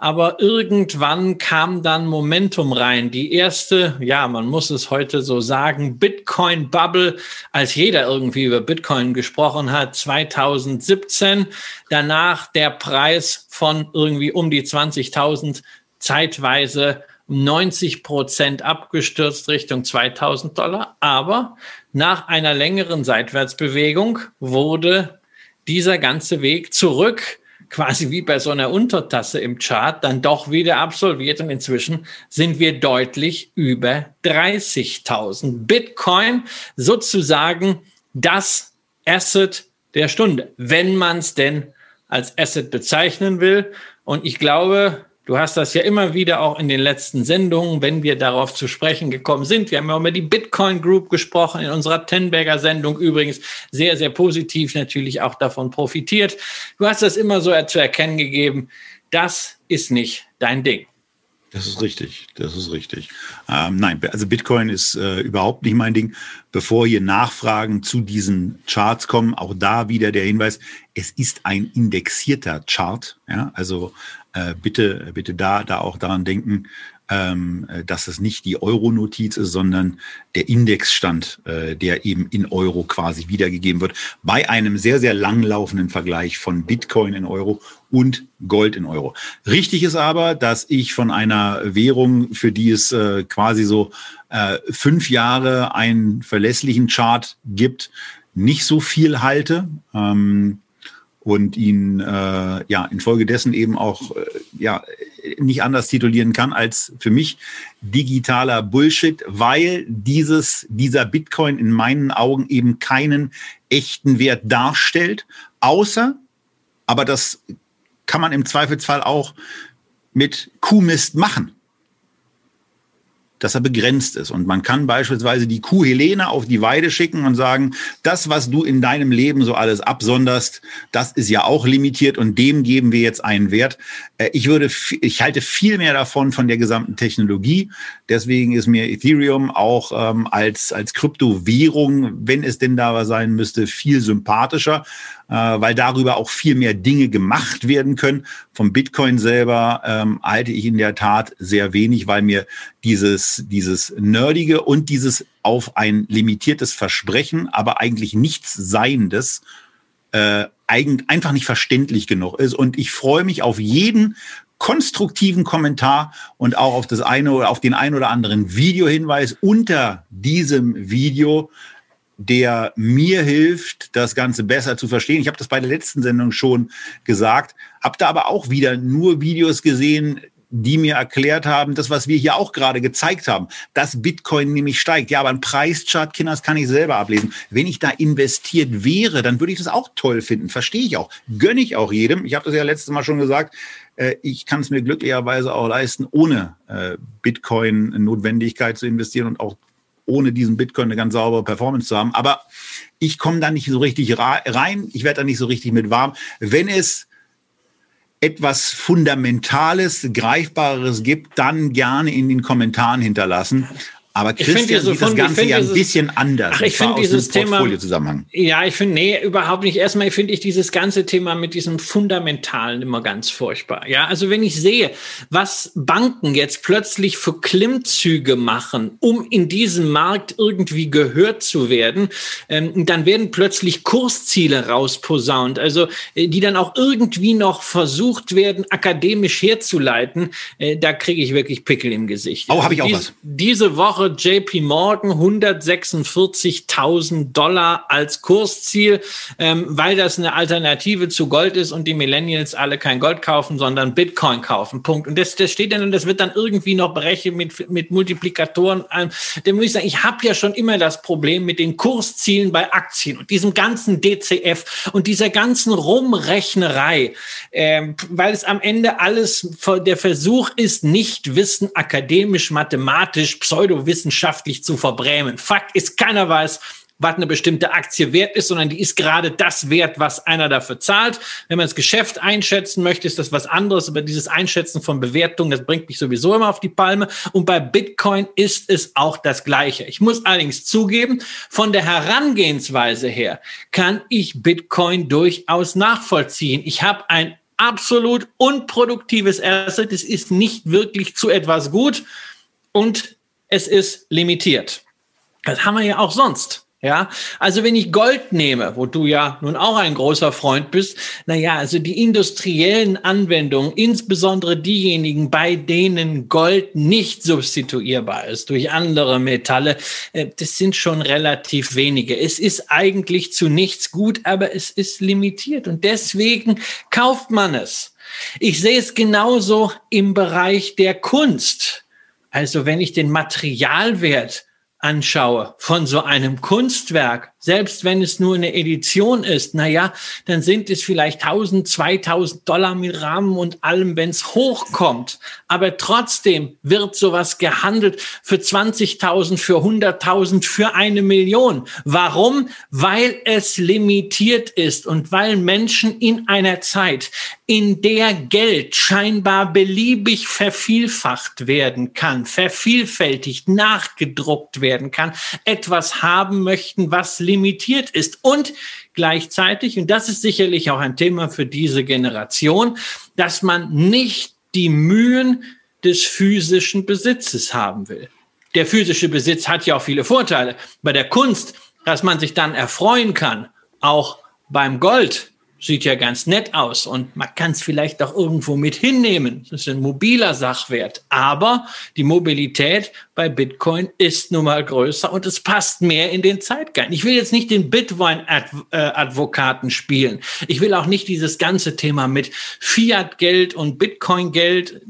aber irgendwann kam dann Momentum rein. Die erste, ja, man muss es heute so sagen, Bitcoin-Bubble, als jeder irgendwie über Bitcoin gesprochen hat, 2017. Danach der Preis von irgendwie um die 20.000, zeitweise 90 Prozent abgestürzt Richtung 2000 Dollar. Aber nach einer längeren Seitwärtsbewegung wurde dieser ganze Weg zurück quasi wie bei so einer Untertasse im Chart dann doch wieder absolviert und inzwischen sind wir deutlich über 30.000. Bitcoin sozusagen das Asset der Stunde, wenn man es denn als Asset bezeichnen will. Und ich glaube, Du hast das ja immer wieder auch in den letzten Sendungen, wenn wir darauf zu sprechen gekommen sind. Wir haben ja über die Bitcoin Group gesprochen, in unserer Tenberger Sendung übrigens sehr, sehr positiv natürlich auch davon profitiert. Du hast das immer so zu erkennen gegeben. Das ist nicht dein Ding. Das ist richtig, das ist richtig. Ähm, nein, also Bitcoin ist äh, überhaupt nicht mein Ding. Bevor hier Nachfragen zu diesen Charts kommen, auch da wieder der Hinweis, es ist ein indexierter Chart. Ja, also äh, bitte, bitte da, da auch daran denken, ähm, dass es nicht die Euro-Notiz ist, sondern der Indexstand, äh, der eben in Euro quasi wiedergegeben wird, bei einem sehr, sehr langlaufenden Vergleich von Bitcoin in Euro und Gold in Euro. Richtig ist aber, dass ich von einer Währung, für die es äh, quasi so äh, fünf Jahre einen verlässlichen Chart gibt, nicht so viel halte. Ähm, und ihn äh, ja infolgedessen eben auch äh, ja nicht anders titulieren kann als für mich digitaler Bullshit, weil dieses dieser Bitcoin in meinen Augen eben keinen echten Wert darstellt, außer aber das kann man im Zweifelsfall auch mit Kuhmist machen dass er begrenzt ist. Und man kann beispielsweise die Kuh Helene auf die Weide schicken und sagen, das, was du in deinem Leben so alles absonderst, das ist ja auch limitiert und dem geben wir jetzt einen Wert. Äh, ich würde, ich halte viel mehr davon von der gesamten Technologie. Deswegen ist mir Ethereum auch ähm, als, als Kryptowährung, wenn es denn da sein müsste, viel sympathischer weil darüber auch viel mehr Dinge gemacht werden können. Vom Bitcoin selber ähm, halte ich in der Tat sehr wenig, weil mir dieses, dieses Nerdige und dieses auf ein limitiertes Versprechen, aber eigentlich nichts Seiendes, äh, einfach nicht verständlich genug ist. Und ich freue mich auf jeden konstruktiven Kommentar und auch auf das eine oder auf den ein oder anderen Videohinweis unter diesem Video, der mir hilft, das Ganze besser zu verstehen. Ich habe das bei der letzten Sendung schon gesagt, habe da aber auch wieder nur Videos gesehen, die mir erklärt haben, das, was wir hier auch gerade gezeigt haben, dass Bitcoin nämlich steigt. Ja, aber ein Preischart, Kinders, kann ich selber ablesen. Wenn ich da investiert wäre, dann würde ich das auch toll finden. Verstehe ich auch. Gönne ich auch jedem. Ich habe das ja letztes Mal schon gesagt. Äh, ich kann es mir glücklicherweise auch leisten, ohne äh, Bitcoin-Notwendigkeit zu investieren und auch ohne diesen Bitcoin eine ganz saubere Performance zu haben. Aber ich komme da nicht so richtig rein, ich werde da nicht so richtig mit warm. Wenn es etwas Fundamentales, Greifbares gibt, dann gerne in den Kommentaren hinterlassen. Aber Christian sieht das Ganze ja ein bisschen anders. Ach, ich finde dieses Thema, ja, ich finde, nee, überhaupt nicht. Erstmal finde ich dieses ganze Thema mit diesem Fundamentalen immer ganz furchtbar. Ja, also wenn ich sehe, was Banken jetzt plötzlich für Klimmzüge machen, um in diesem Markt irgendwie gehört zu werden, ähm, dann werden plötzlich Kursziele rausposaunt, also äh, die dann auch irgendwie noch versucht werden, akademisch herzuleiten. Äh, da kriege ich wirklich Pickel im Gesicht. Oh, habe ich auch Dies, was. Diese Woche Woche JP Morgan 146.000 Dollar als Kursziel, ähm, weil das eine Alternative zu Gold ist und die Millennials alle kein Gold kaufen, sondern Bitcoin kaufen. Punkt. Und das, das steht dann und das wird dann irgendwie noch berechnet mit, mit Multiplikatoren. Ähm, da muss ich sagen, ich habe ja schon immer das Problem mit den Kurszielen bei Aktien und diesem ganzen DCF und dieser ganzen Rumrechnerei, ähm, weil es am Ende alles der Versuch ist, nicht Wissen akademisch, mathematisch, pseudo wissenschaftlich zu verbrämen. Fakt ist, keiner weiß, was eine bestimmte Aktie wert ist, sondern die ist gerade das wert, was einer dafür zahlt. Wenn man das Geschäft einschätzen möchte, ist das was anderes. Aber dieses Einschätzen von Bewertungen, das bringt mich sowieso immer auf die Palme. Und bei Bitcoin ist es auch das Gleiche. Ich muss allerdings zugeben, von der Herangehensweise her kann ich Bitcoin durchaus nachvollziehen. Ich habe ein absolut unproduktives Asset. Es ist nicht wirklich zu etwas gut. Und es ist limitiert. Das haben wir ja auch sonst. Ja, also wenn ich Gold nehme, wo du ja nun auch ein großer Freund bist, na ja, also die industriellen Anwendungen, insbesondere diejenigen, bei denen Gold nicht substituierbar ist durch andere Metalle, äh, das sind schon relativ wenige. Es ist eigentlich zu nichts gut, aber es ist limitiert und deswegen kauft man es. Ich sehe es genauso im Bereich der Kunst. Also wenn ich den Materialwert anschaue von so einem Kunstwerk, selbst wenn es nur eine Edition ist, naja, dann sind es vielleicht 1000, 2000 Dollar mit Rahmen und allem, wenn es hochkommt. Aber trotzdem wird sowas gehandelt für 20.000, für 100.000, für eine Million. Warum? Weil es limitiert ist und weil Menschen in einer Zeit, in der Geld scheinbar beliebig vervielfacht werden kann, vervielfältigt, nachgedruckt werden kann, etwas haben möchten, was limitiert limitiert ist und gleichzeitig, und das ist sicherlich auch ein Thema für diese Generation, dass man nicht die Mühen des physischen Besitzes haben will. Der physische Besitz hat ja auch viele Vorteile. Bei der Kunst, dass man sich dann erfreuen kann, auch beim Gold, sieht ja ganz nett aus und man kann es vielleicht auch irgendwo mit hinnehmen. Das ist ein mobiler Sachwert. Aber die Mobilität bei Bitcoin ist nun mal größer und es passt mehr in den Zeitgeist. Ich will jetzt nicht den Bitcoin-Advokaten spielen. Ich will auch nicht dieses ganze Thema mit Fiat-Geld und Bitcoin-Geld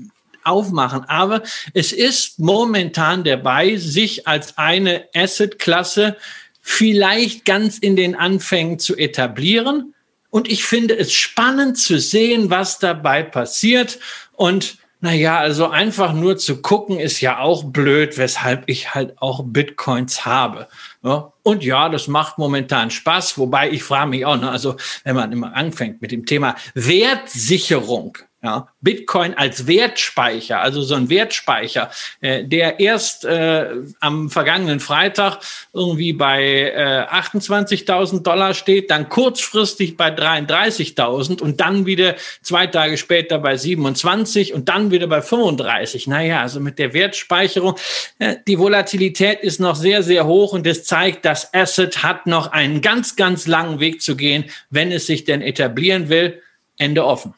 aufmachen. Aber es ist momentan dabei, sich als eine Asset-Klasse vielleicht ganz in den Anfängen zu etablieren und ich finde es spannend zu sehen, was dabei passiert. Und naja, also einfach nur zu gucken ist ja auch blöd, weshalb ich halt auch Bitcoins habe. Ja, und ja, das macht momentan Spaß, wobei ich frage mich auch, ne, also wenn man immer anfängt mit dem Thema Wertsicherung, ja, Bitcoin als Wertspeicher, also so ein Wertspeicher, äh, der erst äh, am vergangenen Freitag irgendwie bei äh, 28.000 Dollar steht, dann kurzfristig bei 33.000 und dann wieder zwei Tage später bei 27 und dann wieder bei 35. Naja, also mit der Wertspeicherung, äh, die Volatilität ist noch sehr, sehr hoch und das zeigt, das Asset hat noch einen ganz, ganz langen Weg zu gehen, wenn es sich denn etablieren will. Ende offen.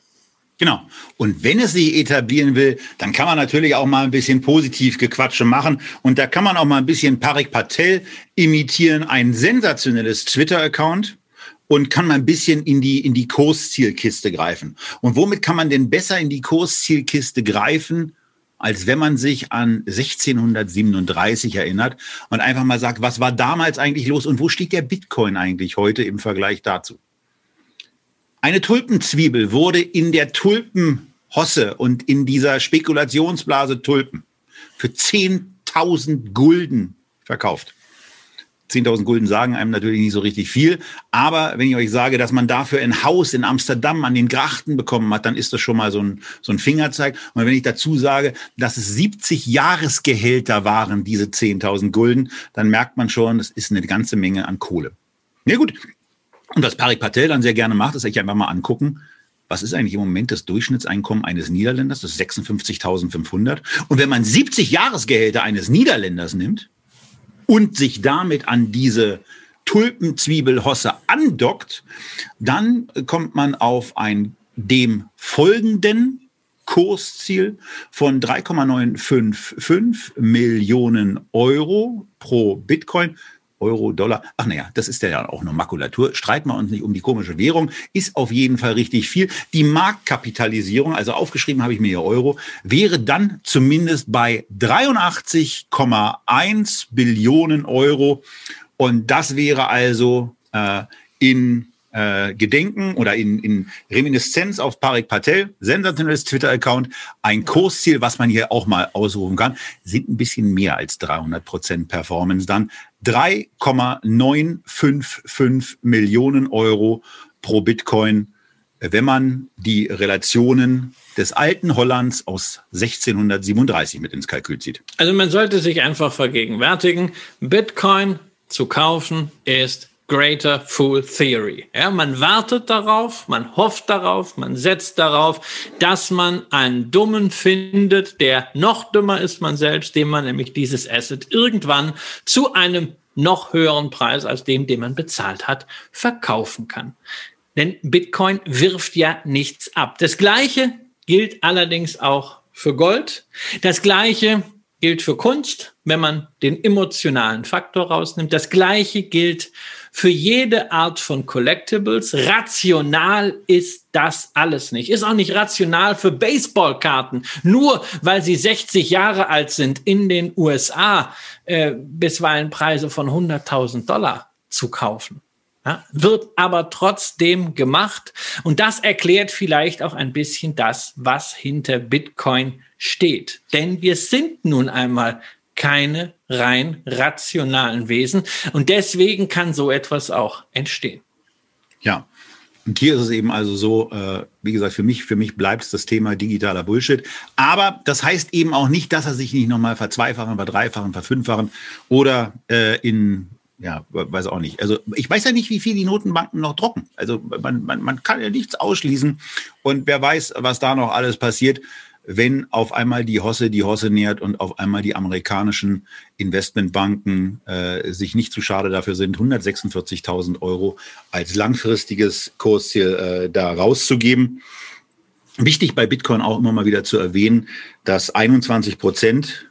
Genau. Und wenn es sich etablieren will, dann kann man natürlich auch mal ein bisschen positiv Gequatsche machen. Und da kann man auch mal ein bisschen Parik Patel imitieren, ein sensationelles Twitter-Account und kann mal ein bisschen in die, in die Kurszielkiste greifen. Und womit kann man denn besser in die Kurszielkiste greifen, als wenn man sich an 1637 erinnert und einfach mal sagt, was war damals eigentlich los und wo steht der Bitcoin eigentlich heute im Vergleich dazu? Eine Tulpenzwiebel wurde in der Tulpenhosse und in dieser Spekulationsblase Tulpen für 10.000 Gulden verkauft. 10.000 Gulden sagen einem natürlich nicht so richtig viel. Aber wenn ich euch sage, dass man dafür ein Haus in Amsterdam an den Grachten bekommen hat, dann ist das schon mal so ein, so ein Fingerzeig. Und wenn ich dazu sage, dass es 70 Jahresgehälter waren, diese 10.000 Gulden, dann merkt man schon, das ist eine ganze Menge an Kohle. Ja gut, und was Parik Patel dann sehr gerne macht, ist sich einfach mal angucken, was ist eigentlich im Moment das Durchschnittseinkommen eines Niederländers? Das ist 56.500. Und wenn man 70 Jahresgehälter eines Niederländers nimmt und sich damit an diese Tulpenzwiebelhosse andockt, dann kommt man auf ein dem folgenden Kursziel von 3,955 Millionen Euro pro Bitcoin. Euro, Dollar. Ach naja, das ist ja auch nur Makulatur. Streiten wir uns nicht um die komische Währung. Ist auf jeden Fall richtig viel. Die Marktkapitalisierung, also aufgeschrieben habe ich mir hier Euro, wäre dann zumindest bei 83,1 Billionen Euro. Und das wäre also äh, in äh, Gedenken oder in, in Reminiszenz auf Parik Patel, sensationelles Twitter-Account, ein Kursziel, was man hier auch mal ausrufen kann, sind ein bisschen mehr als 300 Prozent Performance dann. 3,955 Millionen Euro pro Bitcoin, wenn man die Relationen des alten Hollands aus 1637 mit ins Kalkül zieht. Also man sollte sich einfach vergegenwärtigen, Bitcoin zu kaufen ist Greater Fool Theory. Ja, man wartet darauf, man hofft darauf, man setzt darauf, dass man einen Dummen findet, der noch dümmer ist man selbst, dem man nämlich dieses Asset irgendwann zu einem noch höheren Preis als dem, den man bezahlt hat, verkaufen kann. Denn Bitcoin wirft ja nichts ab. Das Gleiche gilt allerdings auch für Gold. Das Gleiche gilt für Kunst, wenn man den emotionalen Faktor rausnimmt. Das Gleiche gilt für jede Art von Collectibles. Rational ist das alles nicht. Ist auch nicht rational für Baseballkarten. Nur weil sie 60 Jahre alt sind in den USA, äh, bisweilen Preise von 100.000 Dollar zu kaufen. Ja, wird aber trotzdem gemacht. Und das erklärt vielleicht auch ein bisschen das, was hinter Bitcoin steht. Denn wir sind nun einmal keine rein rationalen Wesen. Und deswegen kann so etwas auch entstehen. Ja. Und hier ist es eben also so, äh, wie gesagt, für mich, für mich bleibt es das Thema digitaler Bullshit. Aber das heißt eben auch nicht, dass er sich nicht nochmal verzweifachen, verdreifachen, verfünffachen oder äh, in ja, weiß auch nicht. Also ich weiß ja nicht, wie viel die Notenbanken noch drucken. Also man, man, man kann ja nichts ausschließen. Und wer weiß, was da noch alles passiert, wenn auf einmal die Hosse die Hosse nähert und auf einmal die amerikanischen Investmentbanken äh, sich nicht zu schade dafür sind, 146.000 Euro als langfristiges Kursziel äh, da rauszugeben. Wichtig bei Bitcoin auch immer mal wieder zu erwähnen, dass 21 Prozent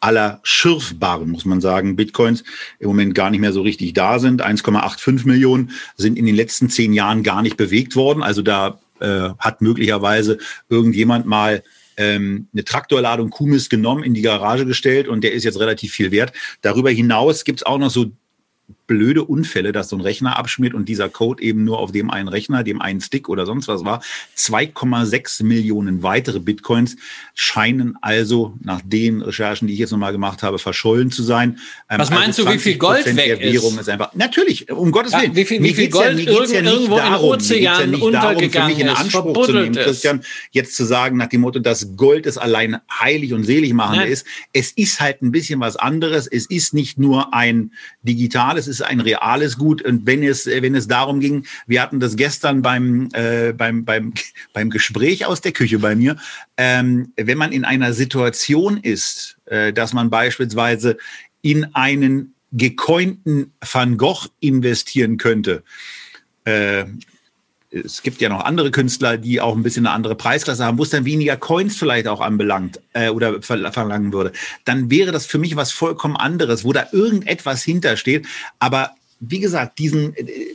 aller schürfbaren, muss man sagen, Bitcoins im Moment gar nicht mehr so richtig da sind. 1,85 Millionen sind in den letzten zehn Jahren gar nicht bewegt worden. Also da äh, hat möglicherweise irgendjemand mal ähm, eine Traktorladung Kuhmist genommen, in die Garage gestellt und der ist jetzt relativ viel wert. Darüber hinaus gibt es auch noch so blöde Unfälle, dass so ein Rechner abschmiert und dieser Code eben nur auf dem einen Rechner, dem einen Stick oder sonst was war. 2,6 Millionen weitere Bitcoins scheinen also nach den Recherchen, die ich jetzt nochmal gemacht habe, verschollen zu sein. Ähm, was meinst also du, wie viel Gold weg Währung ist? einfach, natürlich, um Gottes Willen. Ja, wie viel, wie viel Gold ja, irgend, ja irgendwo darum, in Ozean ja untergegangen darum, für mich in Anspruch zu nehmen, Christian, jetzt zu sagen nach dem Motto, dass Gold es allein heilig und selig machen ist. Es ist halt ein bisschen was anderes. Es ist nicht nur ein digitales, es ist ein reales Gut. Und wenn es, wenn es darum ging, wir hatten das gestern beim, äh, beim, beim, [laughs] beim Gespräch aus der Küche bei mir, ähm, wenn man in einer Situation ist, äh, dass man beispielsweise in einen gecointen Van Gogh investieren könnte, äh, es gibt ja noch andere Künstler, die auch ein bisschen eine andere Preisklasse haben, wo es dann weniger Coins vielleicht auch anbelangt äh, oder verlangen würde, dann wäre das für mich was vollkommen anderes, wo da irgendetwas hintersteht. Aber wie gesagt, diesen äh,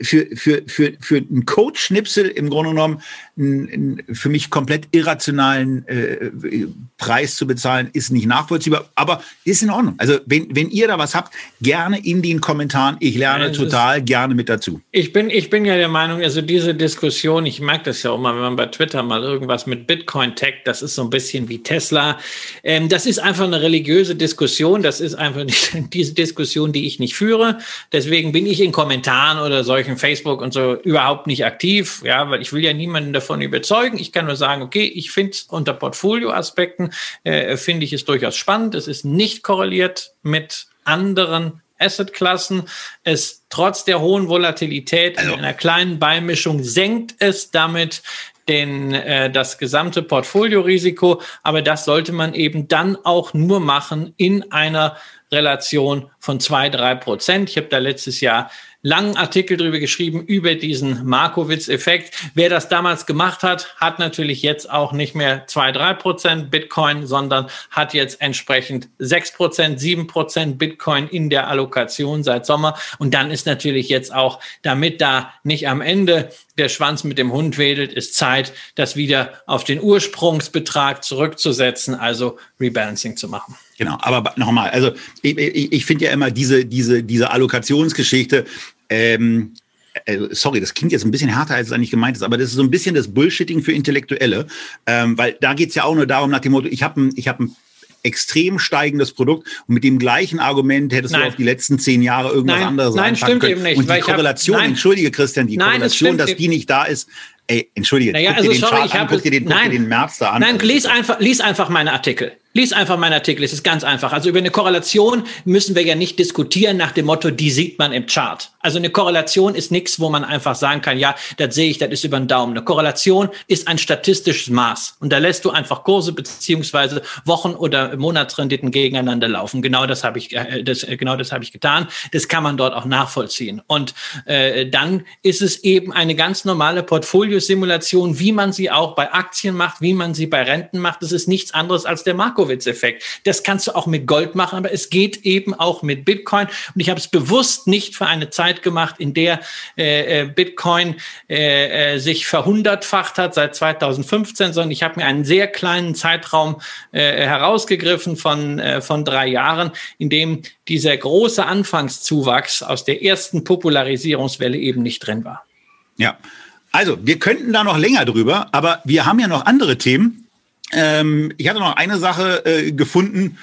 für, für, für, für einen Code-Schnipsel im Grunde genommen einen, für mich komplett irrationalen äh, Preis zu bezahlen, ist nicht nachvollziehbar, aber ist in Ordnung. Also wenn, wenn ihr da was habt, gerne in den Kommentaren. Ich lerne ja, total ist, gerne mit dazu. Ich bin, ich bin ja der Meinung, also diese Diskussion, ich mag das ja auch mal, wenn man bei Twitter mal irgendwas mit Bitcoin-Tech, das ist so ein bisschen wie Tesla. Ähm, das ist einfach eine religiöse Diskussion. Das ist einfach nicht [laughs] diese Diskussion, die ich nicht führe. Deswegen bin ich in Kommentaren oder solchen Facebook und so überhaupt nicht aktiv. Ja, weil ich will ja niemanden davon überzeugen. Ich kann nur sagen, okay, ich finde es unter Portfolio-Aspekten äh, finde ich es durchaus spannend. Es ist nicht korreliert mit anderen Assetklassen. Es trotz der hohen Volatilität also. in einer kleinen Beimischung senkt es damit den, äh, das gesamte Portfoliorisiko. Aber das sollte man eben dann auch nur machen in einer Relation von zwei drei Prozent. Ich habe da letztes Jahr langen Artikel drüber geschrieben, über diesen Markowitz-Effekt. Wer das damals gemacht hat, hat natürlich jetzt auch nicht mehr zwei drei Prozent Bitcoin, sondern hat jetzt entsprechend sechs Prozent, sieben Prozent Bitcoin in der Allokation seit Sommer. Und dann ist natürlich jetzt auch, damit da nicht am Ende der Schwanz mit dem Hund wedelt, ist Zeit, das wieder auf den Ursprungsbetrag zurückzusetzen, also Rebalancing zu machen. Genau, aber nochmal, also ich, ich, ich finde ja immer diese, diese, diese Allokationsgeschichte, ähm, äh, sorry, das klingt jetzt ein bisschen härter, als es eigentlich gemeint ist, aber das ist so ein bisschen das Bullshitting für Intellektuelle, ähm, weil da geht es ja auch nur darum, nach dem Motto, ich habe ein, ich hab ein extrem steigendes Produkt und mit dem gleichen Argument hättest nein. du auf die letzten zehn Jahre irgendwas nein, anderes Nein, stimmt können. eben nicht. Und die Korrelation, hab, entschuldige Christian, die nein, Korrelation, dass die nicht da ist, ey, entschuldige, naja, guck also, dir den sorry, Chart an, guck dir den, nein, guck dir den März da an. Nein, lies einfach, lies einfach meine Artikel. Lies einfach meinen Artikel, es ist ganz einfach. Also über eine Korrelation müssen wir ja nicht diskutieren nach dem Motto, die sieht man im Chart. Also eine Korrelation ist nichts, wo man einfach sagen kann, ja, das sehe ich, das ist über den Daumen. Eine Korrelation ist ein statistisches Maß. Und da lässt du einfach Kurse beziehungsweise Wochen- oder Monatsrenditen gegeneinander laufen. Genau das habe ich, äh, das, äh, genau das habe ich getan. Das kann man dort auch nachvollziehen. Und äh, dann ist es eben eine ganz normale Portfoliosimulation, wie man sie auch bei Aktien macht, wie man sie bei Renten macht. Das ist nichts anderes als der Marco Moskowitz-Effekt. Das kannst du auch mit Gold machen, aber es geht eben auch mit Bitcoin. Und ich habe es bewusst nicht für eine Zeit gemacht, in der äh, äh Bitcoin äh, äh, sich verhundertfacht hat seit 2015, sondern ich habe mir einen sehr kleinen Zeitraum äh, herausgegriffen von, äh, von drei Jahren, in dem dieser große Anfangszuwachs aus der ersten Popularisierungswelle eben nicht drin war. Ja, also wir könnten da noch länger drüber, aber wir haben ja noch andere Themen. Ähm, ich hatte noch eine Sache äh, gefunden,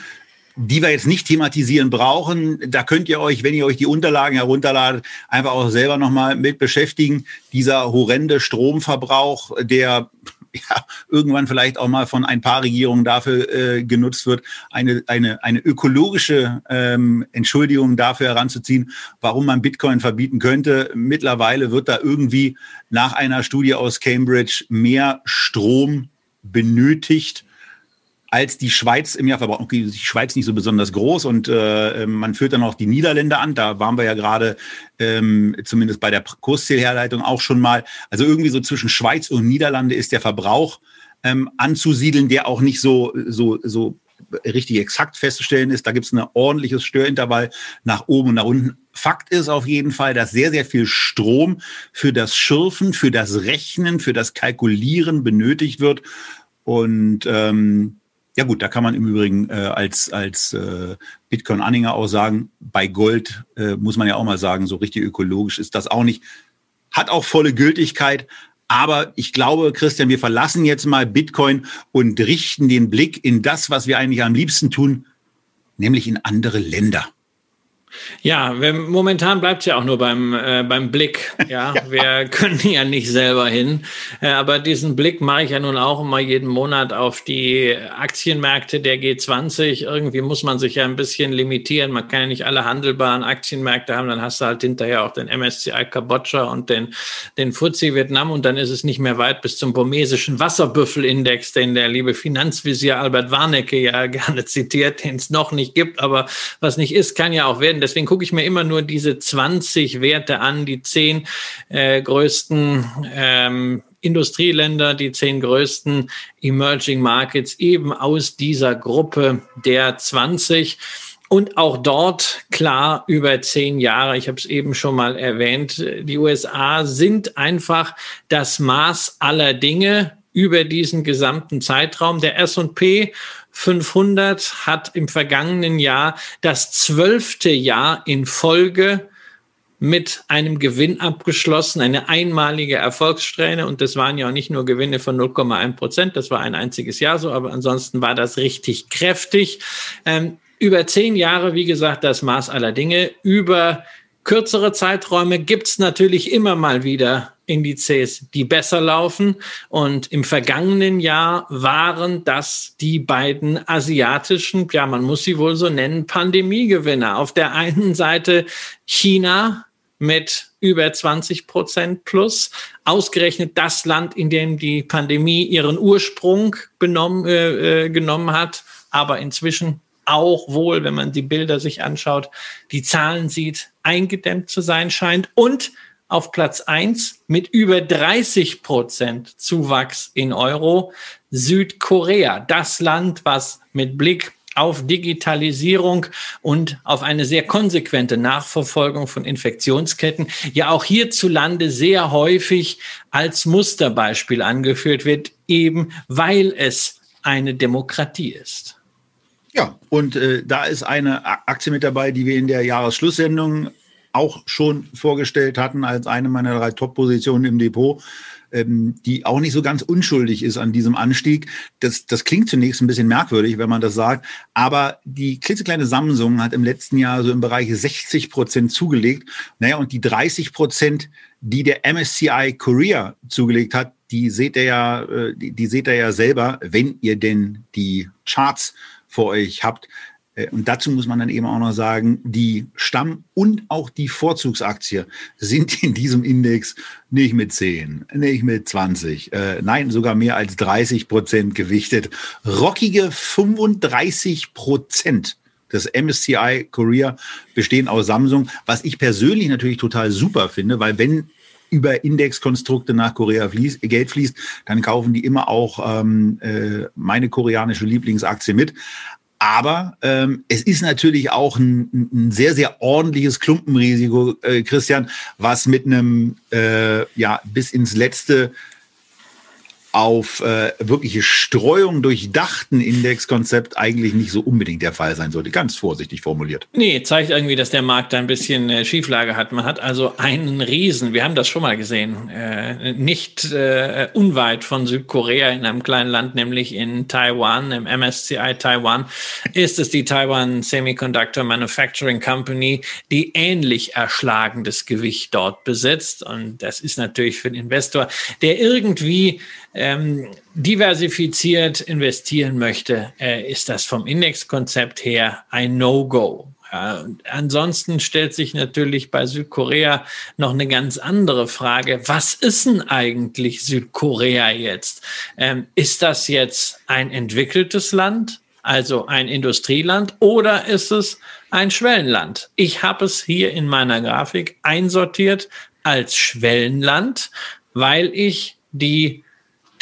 die wir jetzt nicht thematisieren brauchen. Da könnt ihr euch, wenn ihr euch die Unterlagen herunterladet, einfach auch selber nochmal mit beschäftigen. Dieser horrende Stromverbrauch, der [laughs] ja, irgendwann vielleicht auch mal von ein paar Regierungen dafür äh, genutzt wird, eine, eine, eine ökologische ähm, Entschuldigung dafür heranzuziehen, warum man Bitcoin verbieten könnte. Mittlerweile wird da irgendwie nach einer Studie aus Cambridge mehr Strom benötigt als die Schweiz im Jahr verbraucht. Okay, die Schweiz nicht so besonders groß und äh, man führt dann noch die Niederländer an. Da waren wir ja gerade ähm, zumindest bei der Kurszählherleitung auch schon mal. Also irgendwie so zwischen Schweiz und Niederlande ist der Verbrauch ähm, anzusiedeln, der auch nicht so, so, so richtig exakt festzustellen ist. Da gibt es ein ordentliches Störintervall nach oben und nach unten. Fakt ist auf jeden Fall, dass sehr, sehr viel Strom für das Schürfen, für das Rechnen, für das Kalkulieren benötigt wird. Und ähm, ja gut, da kann man im Übrigen äh, als, als äh, Bitcoin-Anhänger auch sagen, bei Gold äh, muss man ja auch mal sagen, so richtig ökologisch ist das auch nicht. Hat auch volle Gültigkeit. Aber ich glaube, Christian, wir verlassen jetzt mal Bitcoin und richten den Blick in das, was wir eigentlich am liebsten tun, nämlich in andere Länder. Ja, wir, momentan bleibt es ja auch nur beim, äh, beim Blick. Ja? [laughs] ja, wir können ja nicht selber hin. Äh, aber diesen Blick mache ich ja nun auch immer jeden Monat auf die Aktienmärkte der G20. Irgendwie muss man sich ja ein bisschen limitieren. Man kann ja nicht alle handelbaren Aktienmärkte haben. Dann hast du halt hinterher auch den MSCI Kambodscha und den, den FTSE Vietnam und dann ist es nicht mehr weit bis zum burmesischen Wasserbüffelindex, den der liebe Finanzvisier Albert Warnecke ja [laughs] gerne zitiert, den es noch nicht gibt. Aber was nicht ist, kann ja auch werden Deswegen gucke ich mir immer nur diese 20 Werte an, die zehn äh, größten ähm, Industrieländer, die zehn größten Emerging Markets eben aus dieser Gruppe der 20. Und auch dort klar über zehn Jahre, ich habe es eben schon mal erwähnt, die USA sind einfach das Maß aller Dinge über diesen gesamten Zeitraum. Der S&P 500 hat im vergangenen Jahr das zwölfte Jahr in Folge mit einem Gewinn abgeschlossen, eine einmalige Erfolgssträhne. Und das waren ja auch nicht nur Gewinne von 0,1 Prozent, das war ein einziges Jahr so, aber ansonsten war das richtig kräftig. Ähm, über zehn Jahre, wie gesagt, das Maß aller Dinge. Über kürzere Zeiträume gibt's natürlich immer mal wieder Indizes, die besser laufen. Und im vergangenen Jahr waren das die beiden asiatischen, ja, man muss sie wohl so nennen, Pandemiegewinner. Auf der einen Seite China mit über 20 Prozent plus, ausgerechnet das Land, in dem die Pandemie ihren Ursprung benommen, äh, äh genommen hat, aber inzwischen auch wohl, wenn man die Bilder sich anschaut, die Zahlen sieht, eingedämmt zu sein scheint und auf Platz eins mit über 30 Prozent Zuwachs in Euro Südkorea. Das Land, was mit Blick auf Digitalisierung und auf eine sehr konsequente Nachverfolgung von Infektionsketten ja auch hierzulande sehr häufig als Musterbeispiel angeführt wird, eben weil es eine Demokratie ist. Ja, und äh, da ist eine Aktie mit dabei, die wir in der Jahresschlusssendung auch schon vorgestellt hatten als eine meiner drei Top-Positionen im Depot, ähm, die auch nicht so ganz unschuldig ist an diesem Anstieg. Das, das klingt zunächst ein bisschen merkwürdig, wenn man das sagt, aber die klitzekleine Samsung hat im letzten Jahr so im Bereich 60 Prozent zugelegt. Naja, und die 30 Prozent, die der MSCI Korea zugelegt hat, die seht ihr ja, äh, die, die seht ihr ja selber, wenn ihr denn die Charts vor euch habt. Äh, und dazu muss man dann eben auch noch sagen, die Stamm- und auch die Vorzugsaktie sind in diesem Index nicht mit 10, nicht mit 20, äh, nein, sogar mehr als 30 Prozent gewichtet. Rockige 35 Prozent des MSCI Korea bestehen aus Samsung, was ich persönlich natürlich total super finde, weil wenn über Indexkonstrukte nach Korea fließt, Geld fließt, dann kaufen die immer auch ähm, äh, meine koreanische Lieblingsaktie mit. Aber ähm, es ist natürlich auch ein, ein sehr, sehr ordentliches Klumpenrisiko, äh, Christian, was mit einem äh, ja bis ins letzte auf äh, wirkliche Streuung durchdachten Indexkonzept eigentlich nicht so unbedingt der Fall sein sollte. Ganz vorsichtig formuliert. Nee, zeigt irgendwie, dass der Markt da ein bisschen äh, Schieflage hat. Man hat also einen Riesen, wir haben das schon mal gesehen, äh, nicht äh, unweit von Südkorea in einem kleinen Land, nämlich in Taiwan, im MSCI Taiwan, ist es die Taiwan Semiconductor Manufacturing Company, die ähnlich erschlagendes Gewicht dort besitzt. Und das ist natürlich für den Investor, der irgendwie ähm, diversifiziert investieren möchte, äh, ist das vom Indexkonzept her ein No-Go. Ja, ansonsten stellt sich natürlich bei Südkorea noch eine ganz andere Frage. Was ist denn eigentlich Südkorea jetzt? Ähm, ist das jetzt ein entwickeltes Land, also ein Industrieland, oder ist es ein Schwellenland? Ich habe es hier in meiner Grafik einsortiert als Schwellenland, weil ich die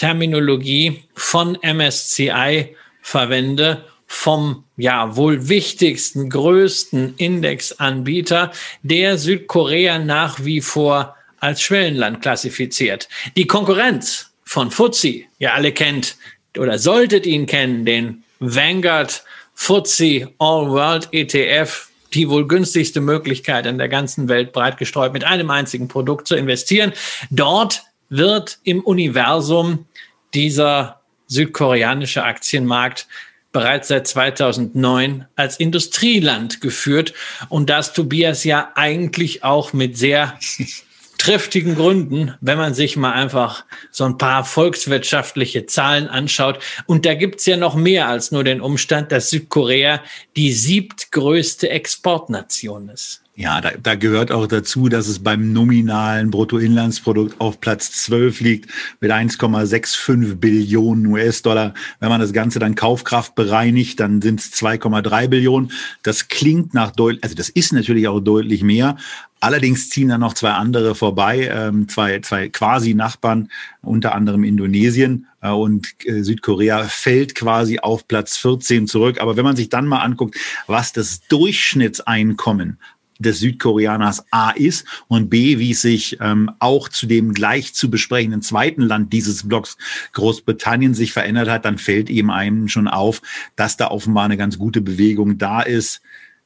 Terminologie von MSCI verwende, vom ja wohl wichtigsten, größten Indexanbieter, der Südkorea nach wie vor als Schwellenland klassifiziert. Die Konkurrenz von FTSE, ihr alle kennt oder solltet ihn kennen, den Vanguard FTSE All World ETF, die wohl günstigste Möglichkeit in der ganzen Welt breit gestreut mit einem einzigen Produkt zu investieren. Dort wird im Universum dieser südkoreanische Aktienmarkt bereits seit 2009 als Industrieland geführt und das Tobias ja eigentlich auch mit sehr [laughs] triftigen Gründen, wenn man sich mal einfach so ein paar volkswirtschaftliche Zahlen anschaut. Und da gibt's ja noch mehr als nur den Umstand, dass Südkorea die siebtgrößte Exportnation ist. Ja, da, da gehört auch dazu, dass es beim nominalen Bruttoinlandsprodukt auf Platz 12 liegt mit 1,65 Billionen US-Dollar. Wenn man das Ganze dann Kaufkraft bereinigt, dann sind es 2,3 Billionen. Das klingt nach deutlich, also das ist natürlich auch deutlich mehr. Allerdings ziehen da noch zwei andere vorbei, ähm, zwei, zwei quasi Nachbarn, unter anderem Indonesien äh, und äh, Südkorea fällt quasi auf Platz 14 zurück. Aber wenn man sich dann mal anguckt, was das Durchschnittseinkommen des Südkoreaners A ist und B, wie es sich ähm, auch zu dem gleich zu besprechenden zweiten Land dieses Blocks Großbritannien sich verändert hat, dann fällt eben einem schon auf, dass da offenbar eine ganz gute Bewegung da ist.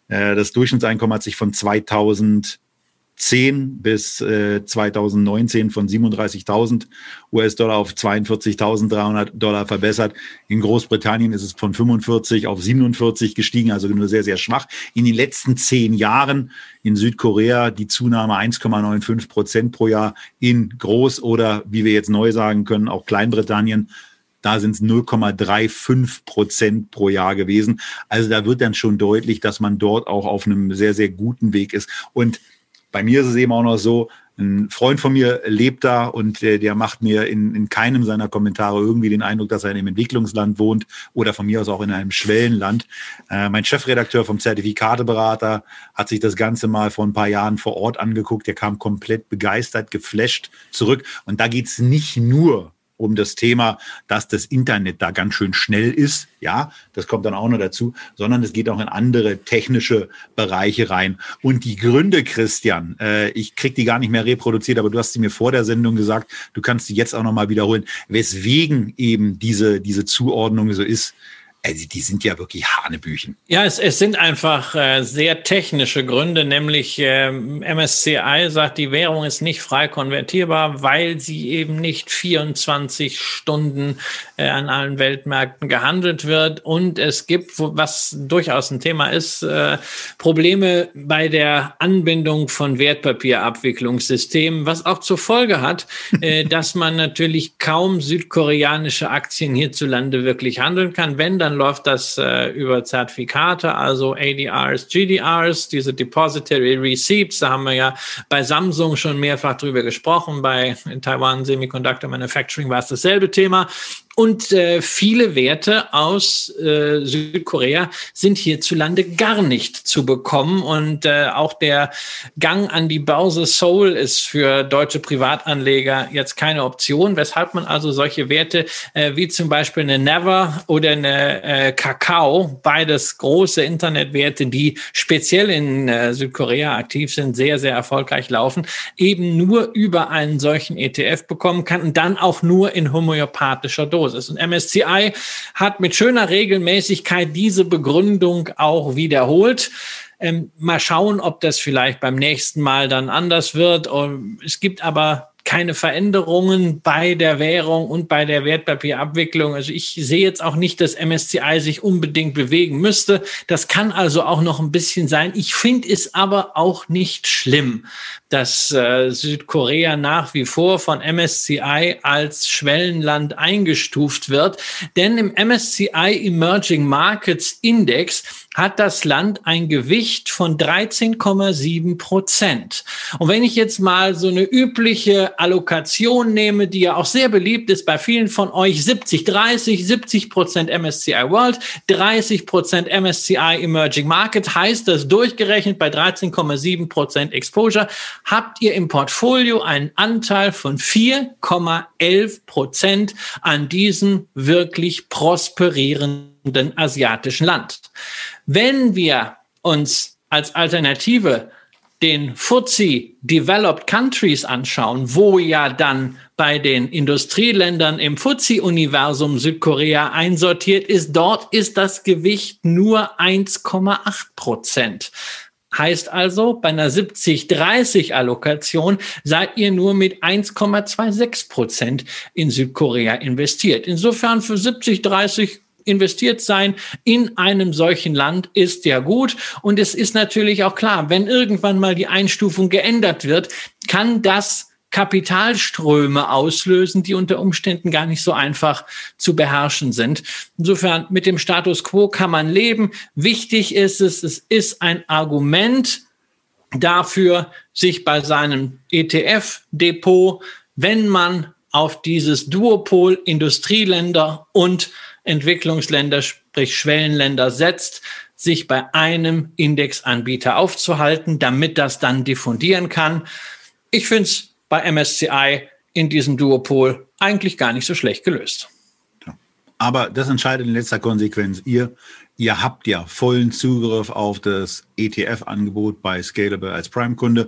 Äh, das Durchschnittseinkommen hat sich von 2000 10 bis äh, 2019 von 37.000 US-Dollar auf 42.300 Dollar verbessert. In Großbritannien ist es von 45 auf 47 gestiegen, also nur sehr, sehr schwach. In den letzten zehn Jahren in Südkorea die Zunahme 1,95 Prozent pro Jahr. In Groß- oder, wie wir jetzt neu sagen können, auch Kleinbritannien da sind es 0,35 Prozent pro Jahr gewesen. Also da wird dann schon deutlich, dass man dort auch auf einem sehr, sehr guten Weg ist. Und bei mir ist es eben auch noch so, ein Freund von mir lebt da und der, der macht mir in, in keinem seiner Kommentare irgendwie den Eindruck, dass er in einem Entwicklungsland wohnt oder von mir aus auch in einem Schwellenland. Äh, mein Chefredakteur vom Zertifikateberater hat sich das Ganze mal vor ein paar Jahren vor Ort angeguckt. Der kam komplett begeistert, geflasht zurück. Und da geht's nicht nur um das Thema, dass das Internet da ganz schön schnell ist. Ja, das kommt dann auch noch dazu, sondern es geht auch in andere technische Bereiche rein. Und die Gründe, Christian, äh, ich krieg die gar nicht mehr reproduziert, aber du hast sie mir vor der Sendung gesagt, du kannst sie jetzt auch noch mal wiederholen, weswegen eben diese, diese Zuordnung so ist also die sind ja wirklich Hanebüchen. Ja, es, es sind einfach äh, sehr technische Gründe, nämlich äh, MSCI sagt, die Währung ist nicht frei konvertierbar, weil sie eben nicht 24 Stunden äh, an allen Weltmärkten gehandelt wird. Und es gibt, was durchaus ein Thema ist, äh, Probleme bei der Anbindung von Wertpapierabwicklungssystemen, was auch zur Folge hat, äh, [laughs] dass man natürlich kaum südkoreanische Aktien hierzulande wirklich handeln kann. Wenn, dann läuft das äh, über Zertifikate, also ADRs, GDRs, diese Depository Receipts. Da haben wir ja bei Samsung schon mehrfach drüber gesprochen. Bei Taiwan Semiconductor Manufacturing war es dasselbe Thema. Und äh, viele Werte aus äh, Südkorea sind hierzulande gar nicht zu bekommen. Und äh, auch der Gang an die Börse Seoul ist für deutsche Privatanleger jetzt keine Option, weshalb man also solche Werte äh, wie zum Beispiel eine Never oder eine äh, Kakao, beides große Internetwerte, die speziell in äh, Südkorea aktiv sind, sehr, sehr erfolgreich laufen, eben nur über einen solchen ETF bekommen kann und dann auch nur in homöopathischer Dosis. Dosis. Und MSCI hat mit schöner Regelmäßigkeit diese Begründung auch wiederholt. Ähm, mal schauen, ob das vielleicht beim nächsten Mal dann anders wird. Es gibt aber keine Veränderungen bei der Währung und bei der Wertpapierabwicklung. Also ich sehe jetzt auch nicht, dass MSCI sich unbedingt bewegen müsste. Das kann also auch noch ein bisschen sein. Ich finde es aber auch nicht schlimm, dass äh, Südkorea nach wie vor von MSCI als Schwellenland eingestuft wird. Denn im MSCI Emerging Markets Index hat das Land ein Gewicht von 13,7 Prozent. Und wenn ich jetzt mal so eine übliche Allokation nehme, die ja auch sehr beliebt ist bei vielen von euch, 70, 30, 70 Prozent MSCI World, 30 Prozent MSCI Emerging Market, heißt das durchgerechnet bei 13,7 Prozent Exposure, habt ihr im Portfolio einen Anteil von 4,11 Prozent an diesem wirklich prosperierenden asiatischen Land. Wenn wir uns als Alternative den FTSE Developed Countries anschauen, wo ja dann bei den Industrieländern im FTSE-Universum Südkorea einsortiert ist, dort ist das Gewicht nur 1,8 Prozent. Heißt also, bei einer 70-30-Allokation seid ihr nur mit 1,26 Prozent in Südkorea investiert. Insofern für 70-30 investiert sein in einem solchen Land ist ja gut. Und es ist natürlich auch klar, wenn irgendwann mal die Einstufung geändert wird, kann das Kapitalströme auslösen, die unter Umständen gar nicht so einfach zu beherrschen sind. Insofern mit dem Status quo kann man leben. Wichtig ist es, es ist ein Argument dafür, sich bei seinem ETF-Depot, wenn man auf dieses Duopol Industrieländer und Entwicklungsländer, sprich Schwellenländer setzt, sich bei einem Indexanbieter aufzuhalten, damit das dann diffundieren kann. Ich finde es bei MSCI in diesem Duopol eigentlich gar nicht so schlecht gelöst. Aber das entscheidet in letzter Konsequenz ihr. Ihr habt ja vollen Zugriff auf das ETF-Angebot bei Scalable als Prime-Kunde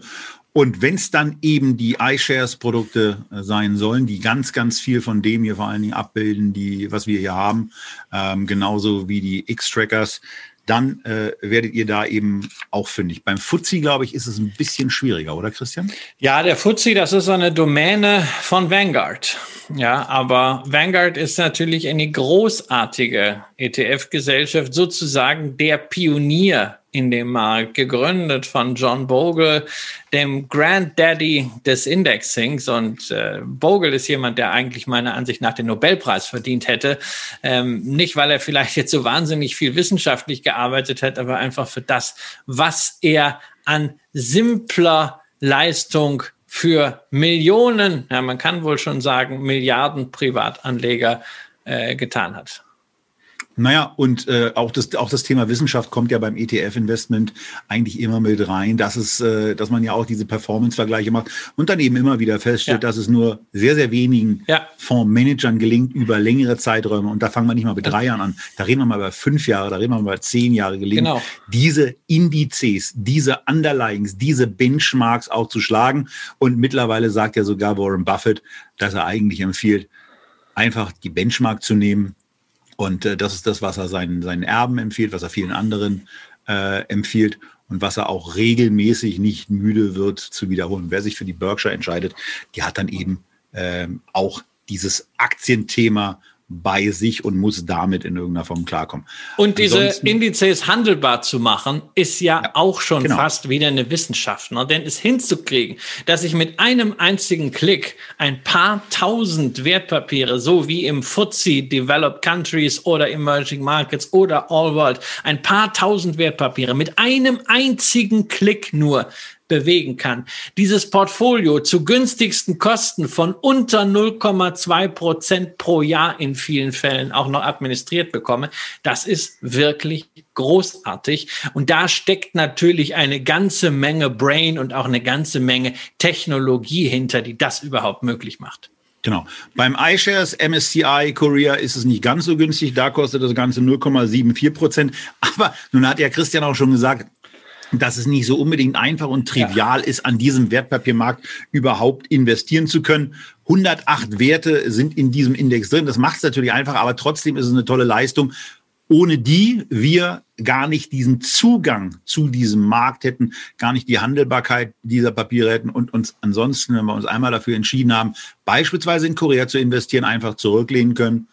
und wenn es dann eben die iShares-Produkte äh, sein sollen, die ganz, ganz viel von dem hier vor allen Dingen abbilden, die, was wir hier haben, ähm, genauso wie die X-Trackers, dann äh, werdet ihr da eben auch fündig. Beim Fuzzi, glaube ich, ist es ein bisschen schwieriger, oder Christian? Ja, der Fuzzi, das ist eine Domäne von Vanguard. Ja, aber Vanguard ist natürlich eine großartige ETF-Gesellschaft, sozusagen der Pionier in dem Markt, gegründet von John Bogle, dem Granddaddy des Indexings. Und äh, Bogle ist jemand, der eigentlich meiner Ansicht nach den Nobelpreis verdient hätte. Ähm, nicht, weil er vielleicht jetzt so wahnsinnig viel wissenschaftlich gearbeitet hat, aber einfach für das, was er an simpler Leistung für Millionen, ja, man kann wohl schon sagen, Milliarden Privatanleger äh, getan hat. Naja, und äh, auch, das, auch das Thema Wissenschaft kommt ja beim ETF-Investment eigentlich immer mit rein, dass es, äh, dass man ja auch diese Performance-Vergleiche macht und dann eben immer wieder feststellt, ja. dass es nur sehr, sehr wenigen ja. Fondsmanagern gelingt über längere Zeiträume. Und da fangen wir nicht mal mit drei Jahren an. Da reden wir mal über fünf Jahre, da reden wir mal über zehn Jahre gelingen, genau. diese Indizes, diese Underlyings, diese Benchmarks auch zu schlagen. Und mittlerweile sagt ja sogar Warren Buffett, dass er eigentlich empfiehlt, einfach die Benchmark zu nehmen und äh, das ist das, was er seinen, seinen Erben empfiehlt, was er vielen anderen äh, empfiehlt und was er auch regelmäßig nicht müde wird zu wiederholen. Wer sich für die Berkshire entscheidet, die hat dann eben ähm, auch dieses Aktienthema bei sich und muss damit in irgendeiner Form klarkommen. Und diese Indizes handelbar zu machen, ist ja, ja auch schon genau. fast wieder eine Wissenschaft. Ne? Denn es hinzukriegen, dass ich mit einem einzigen Klick ein paar tausend Wertpapiere, so wie im FTSE Developed Countries oder Emerging Markets oder All World, ein paar tausend Wertpapiere mit einem einzigen Klick nur bewegen kann. Dieses Portfolio zu günstigsten Kosten von unter 0,2 Prozent pro Jahr in vielen Fällen auch noch administriert bekomme, das ist wirklich großartig. Und da steckt natürlich eine ganze Menge Brain und auch eine ganze Menge Technologie hinter, die das überhaupt möglich macht. Genau. Beim iShares MSCI Korea ist es nicht ganz so günstig. Da kostet das Ganze 0,74 Prozent. Aber nun hat ja Christian auch schon gesagt, dass es nicht so unbedingt einfach und trivial ja. ist, an diesem Wertpapiermarkt überhaupt investieren zu können. 108 Werte sind in diesem Index drin. Das macht es natürlich einfach, aber trotzdem ist es eine tolle Leistung ohne die wir gar nicht diesen Zugang zu diesem Markt hätten, gar nicht die Handelbarkeit dieser Papiere hätten und uns ansonsten, wenn wir uns einmal dafür entschieden haben, beispielsweise in Korea zu investieren, einfach zurücklehnen können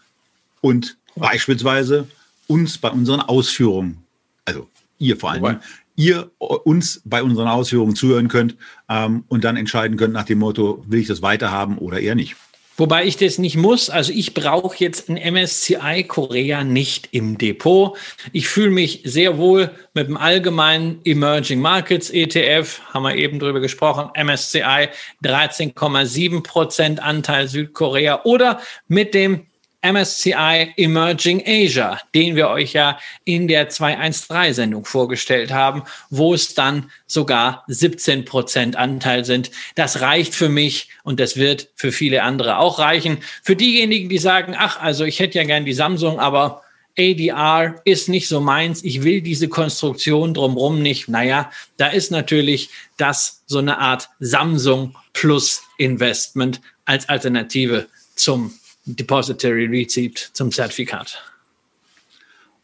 und beispielsweise uns bei unseren Ausführungen, also ihr vor allem, ihr uns bei unseren Ausführungen zuhören könnt ähm, und dann entscheiden könnt nach dem Motto, will ich das weiterhaben oder eher nicht. Wobei ich das nicht muss. Also ich brauche jetzt ein MSCI Korea nicht im Depot. Ich fühle mich sehr wohl mit dem allgemeinen Emerging Markets ETF, haben wir eben drüber gesprochen, MSCI 13,7 Prozent Anteil Südkorea oder mit dem MSCI Emerging Asia, den wir euch ja in der 213-Sendung vorgestellt haben, wo es dann sogar 17 Prozent Anteil sind. Das reicht für mich und das wird für viele andere auch reichen. Für diejenigen, die sagen, ach, also ich hätte ja gern die Samsung, aber ADR ist nicht so meins. Ich will diese Konstruktion drumherum nicht. Naja, da ist natürlich das so eine Art Samsung Plus Investment als Alternative zum Depository Receipt zum Zertifikat.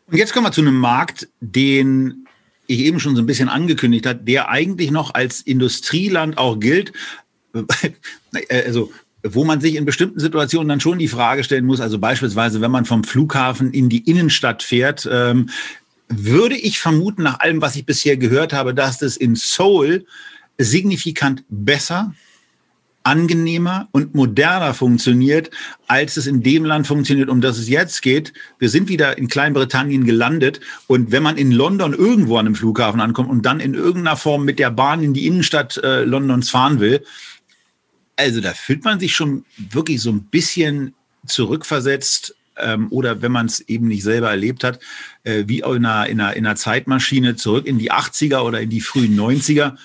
Und jetzt kommen wir zu einem Markt, den ich eben schon so ein bisschen angekündigt habe, der eigentlich noch als Industrieland auch gilt. [laughs] Also, wo man sich in bestimmten Situationen dann schon die Frage stellen muss, also beispielsweise, wenn man vom Flughafen in die Innenstadt fährt, ähm, würde ich vermuten, nach allem, was ich bisher gehört habe, dass das in Seoul signifikant besser angenehmer und moderner funktioniert, als es in dem Land funktioniert, um das es jetzt geht. Wir sind wieder in Kleinbritannien gelandet und wenn man in London irgendwo an einem Flughafen ankommt und dann in irgendeiner Form mit der Bahn in die Innenstadt äh, Londons fahren will, also da fühlt man sich schon wirklich so ein bisschen zurückversetzt ähm, oder wenn man es eben nicht selber erlebt hat, äh, wie in einer, in, einer, in einer Zeitmaschine zurück in die 80er oder in die frühen 90er,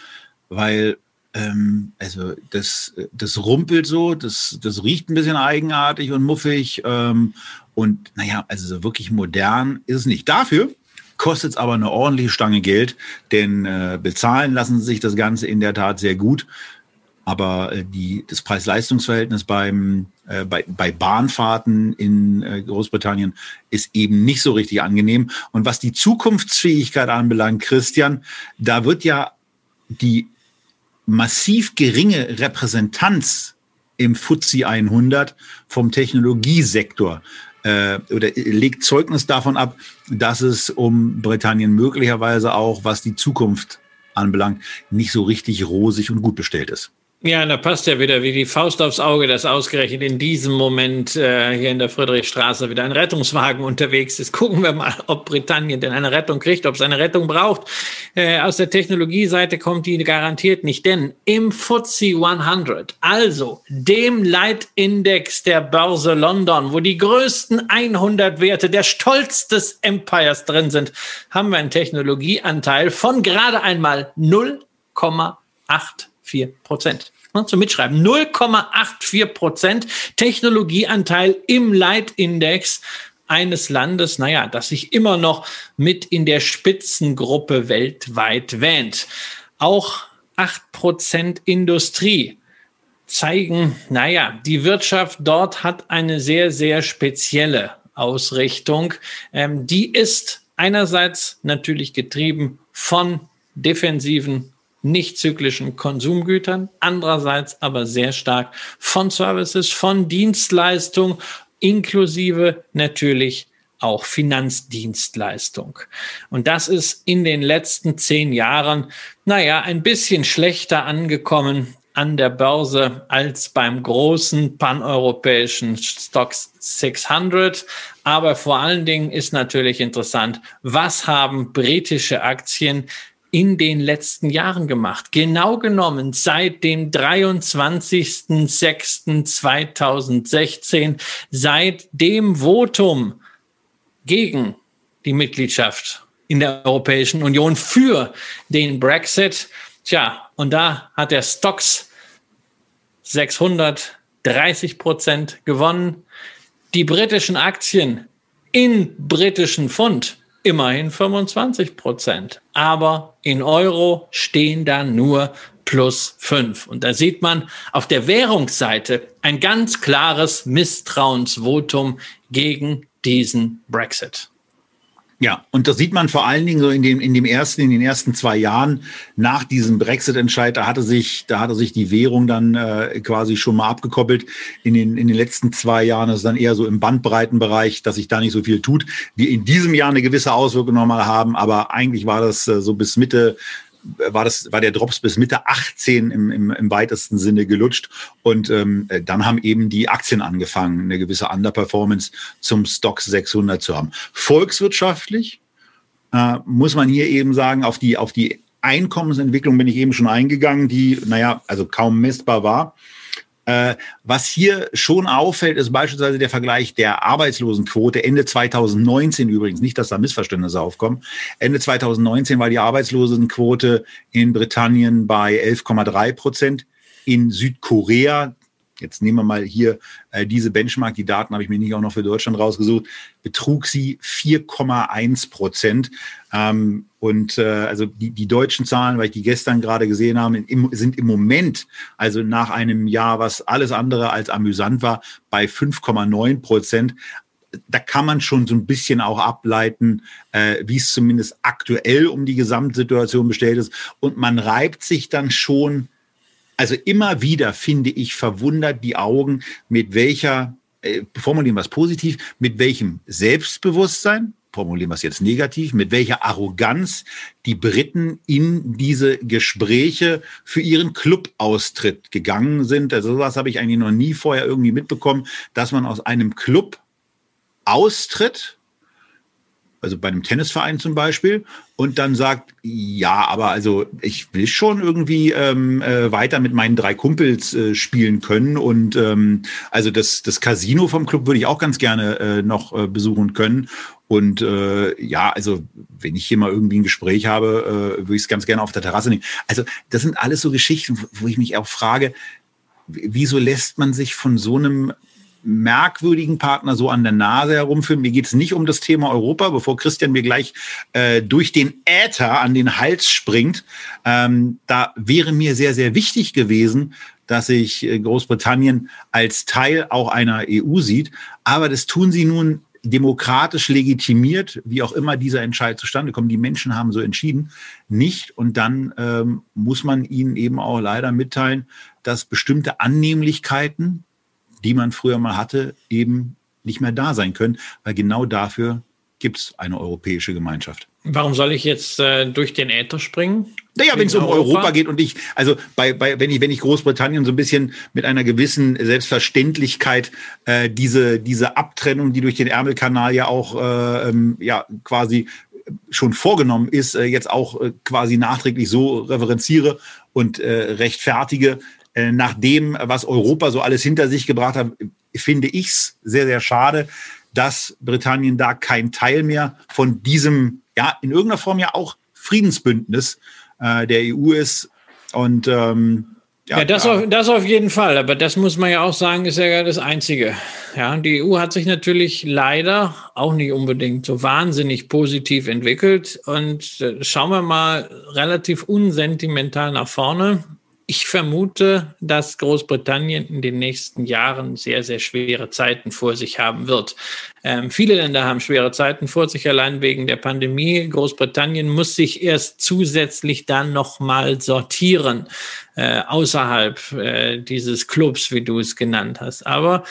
weil ähm, also das, das rumpelt so, das, das riecht ein bisschen eigenartig und muffig. Ähm, und naja, also so wirklich modern ist es nicht. Dafür kostet es aber eine ordentliche Stange Geld, denn äh, bezahlen lassen sich das Ganze in der Tat sehr gut. Aber äh, die, das Preis-Leistungs-Verhältnis beim, äh, bei, bei Bahnfahrten in äh, Großbritannien ist eben nicht so richtig angenehm. Und was die Zukunftsfähigkeit anbelangt, Christian, da wird ja die massiv geringe Repräsentanz im FTSE 100 vom Technologiesektor äh, oder legt Zeugnis davon ab, dass es um Britannien möglicherweise auch, was die Zukunft anbelangt, nicht so richtig rosig und gut bestellt ist. Ja, da passt ja wieder wie die Faust aufs Auge, dass ausgerechnet in diesem Moment äh, hier in der Friedrichstraße wieder ein Rettungswagen unterwegs ist. Gucken wir mal, ob Britannien denn eine Rettung kriegt, ob es eine Rettung braucht. Äh, aus der Technologieseite kommt die garantiert nicht, denn im FTSE 100, also dem Leitindex der Börse London, wo die größten 100 Werte der Stolz des Empires drin sind, haben wir einen Technologieanteil von gerade einmal 0,84 Prozent zum Mitschreiben. 0,84 Prozent Technologieanteil im Leitindex eines Landes, naja, das sich immer noch mit in der Spitzengruppe weltweit wähnt. Auch 8 Prozent Industrie zeigen, naja, die Wirtschaft dort hat eine sehr, sehr spezielle Ausrichtung. Ähm, die ist einerseits natürlich getrieben von defensiven nicht zyklischen Konsumgütern, andererseits aber sehr stark von Services, von Dienstleistung, inklusive natürlich auch Finanzdienstleistung. Und das ist in den letzten zehn Jahren, naja, ein bisschen schlechter angekommen an der Börse als beim großen paneuropäischen Stocks 600. Aber vor allen Dingen ist natürlich interessant, was haben britische Aktien in den letzten Jahren gemacht. Genau genommen seit dem 23.06.2016, seit dem Votum gegen die Mitgliedschaft in der Europäischen Union für den Brexit. Tja, und da hat der Stocks 630 Prozent gewonnen. Die britischen Aktien in britischen Pfund immerhin 25 Prozent. Aber in Euro stehen da nur plus fünf. Und da sieht man auf der Währungsseite ein ganz klares Misstrauensvotum gegen diesen Brexit. Ja, und das sieht man vor allen Dingen so in dem, in dem ersten, in den ersten zwei Jahren nach diesem Brexit-Entscheid, da hatte sich, da hatte sich die Währung dann äh, quasi schon mal abgekoppelt. In den, in den letzten zwei Jahren ist es dann eher so im Bandbreitenbereich, dass sich da nicht so viel tut. Wir in diesem Jahr eine gewisse Auswirkung nochmal haben, aber eigentlich war das äh, so bis Mitte war das war der Drops bis Mitte 18 im, im, im weitesten Sinne gelutscht und ähm, dann haben eben die Aktien angefangen eine gewisse Underperformance zum Stock 600 zu haben. Volkswirtschaftlich äh, muss man hier eben sagen auf die auf die Einkommensentwicklung bin ich eben schon eingegangen, die naja also kaum messbar war. Äh, was hier schon auffällt, ist beispielsweise der Vergleich der Arbeitslosenquote Ende 2019 übrigens, nicht, dass da Missverständnisse aufkommen. Ende 2019 war die Arbeitslosenquote in Britannien bei 11,3 Prozent. In Südkorea, jetzt nehmen wir mal hier äh, diese Benchmark, die Daten habe ich mir nicht auch noch für Deutschland rausgesucht, betrug sie 4,1 Prozent. Ähm, und äh, also die, die deutschen Zahlen, weil ich die gestern gerade gesehen habe, im, sind im Moment, also nach einem Jahr, was alles andere als amüsant war, bei 5,9 Prozent da kann man schon so ein bisschen auch ableiten, äh, wie es zumindest aktuell um die Gesamtsituation bestellt ist. Und man reibt sich dann schon also immer wieder finde ich verwundert die Augen, mit welcher, äh, formulieren wir es positiv, mit welchem Selbstbewusstsein, formulieren wir es jetzt negativ, mit welcher Arroganz die Briten in diese Gespräche für ihren Club-Austritt gegangen sind. Also sowas habe ich eigentlich noch nie vorher irgendwie mitbekommen, dass man aus einem Club austritt, also bei einem Tennisverein zum Beispiel, und dann sagt, ja, aber also ich will schon irgendwie ähm, äh, weiter mit meinen drei Kumpels äh, spielen können. Und ähm, also das, das Casino vom Club würde ich auch ganz gerne äh, noch äh, besuchen können. Und äh, ja, also wenn ich hier mal irgendwie ein Gespräch habe, äh, würde ich es ganz gerne auf der Terrasse nehmen. Also das sind alles so Geschichten, wo ich mich auch frage, wieso lässt man sich von so einem merkwürdigen Partner so an der Nase herumführen. Mir geht es nicht um das Thema Europa, bevor Christian mir gleich äh, durch den Äther an den Hals springt. Ähm, da wäre mir sehr, sehr wichtig gewesen, dass sich äh, Großbritannien als Teil auch einer EU sieht. Aber das tun sie nun demokratisch legitimiert, wie auch immer dieser Entscheid zustande kommt. Die Menschen haben so entschieden, nicht. Und dann ähm, muss man ihnen eben auch leider mitteilen, dass bestimmte Annehmlichkeiten, die man früher mal hatte, eben nicht mehr da sein können, weil genau dafür gibt es eine europäische Gemeinschaft. Warum soll ich jetzt äh, durch den Äther springen? Naja, wenn es um Europa? Europa geht und ich, also bei, bei, wenn ich, wenn ich Großbritannien so ein bisschen mit einer gewissen Selbstverständlichkeit äh, diese, diese Abtrennung, die durch den Ärmelkanal ja auch äh, ähm, ja quasi schon vorgenommen ist, äh, jetzt auch äh, quasi nachträglich so referenziere und äh, rechtfertige, äh, nach dem, was Europa so alles hinter sich gebracht hat, finde ich es sehr, sehr schade, dass Britannien da kein Teil mehr von diesem, ja, in irgendeiner Form ja auch Friedensbündnis äh, der EU ist. Und ähm, ja, ja das, ja. Auf, das auf jeden Fall. Aber das muss man ja auch sagen, ist ja das Einzige. Ja, die EU hat sich natürlich leider auch nicht unbedingt so wahnsinnig positiv entwickelt. Und äh, schauen wir mal relativ unsentimental nach vorne. Ich vermute, dass Großbritannien in den nächsten Jahren sehr, sehr schwere Zeiten vor sich haben wird. Ähm, viele Länder haben schwere Zeiten vor sich, allein wegen der Pandemie. Großbritannien muss sich erst zusätzlich dann nochmal sortieren, äh, außerhalb äh, dieses Clubs, wie du es genannt hast. Aber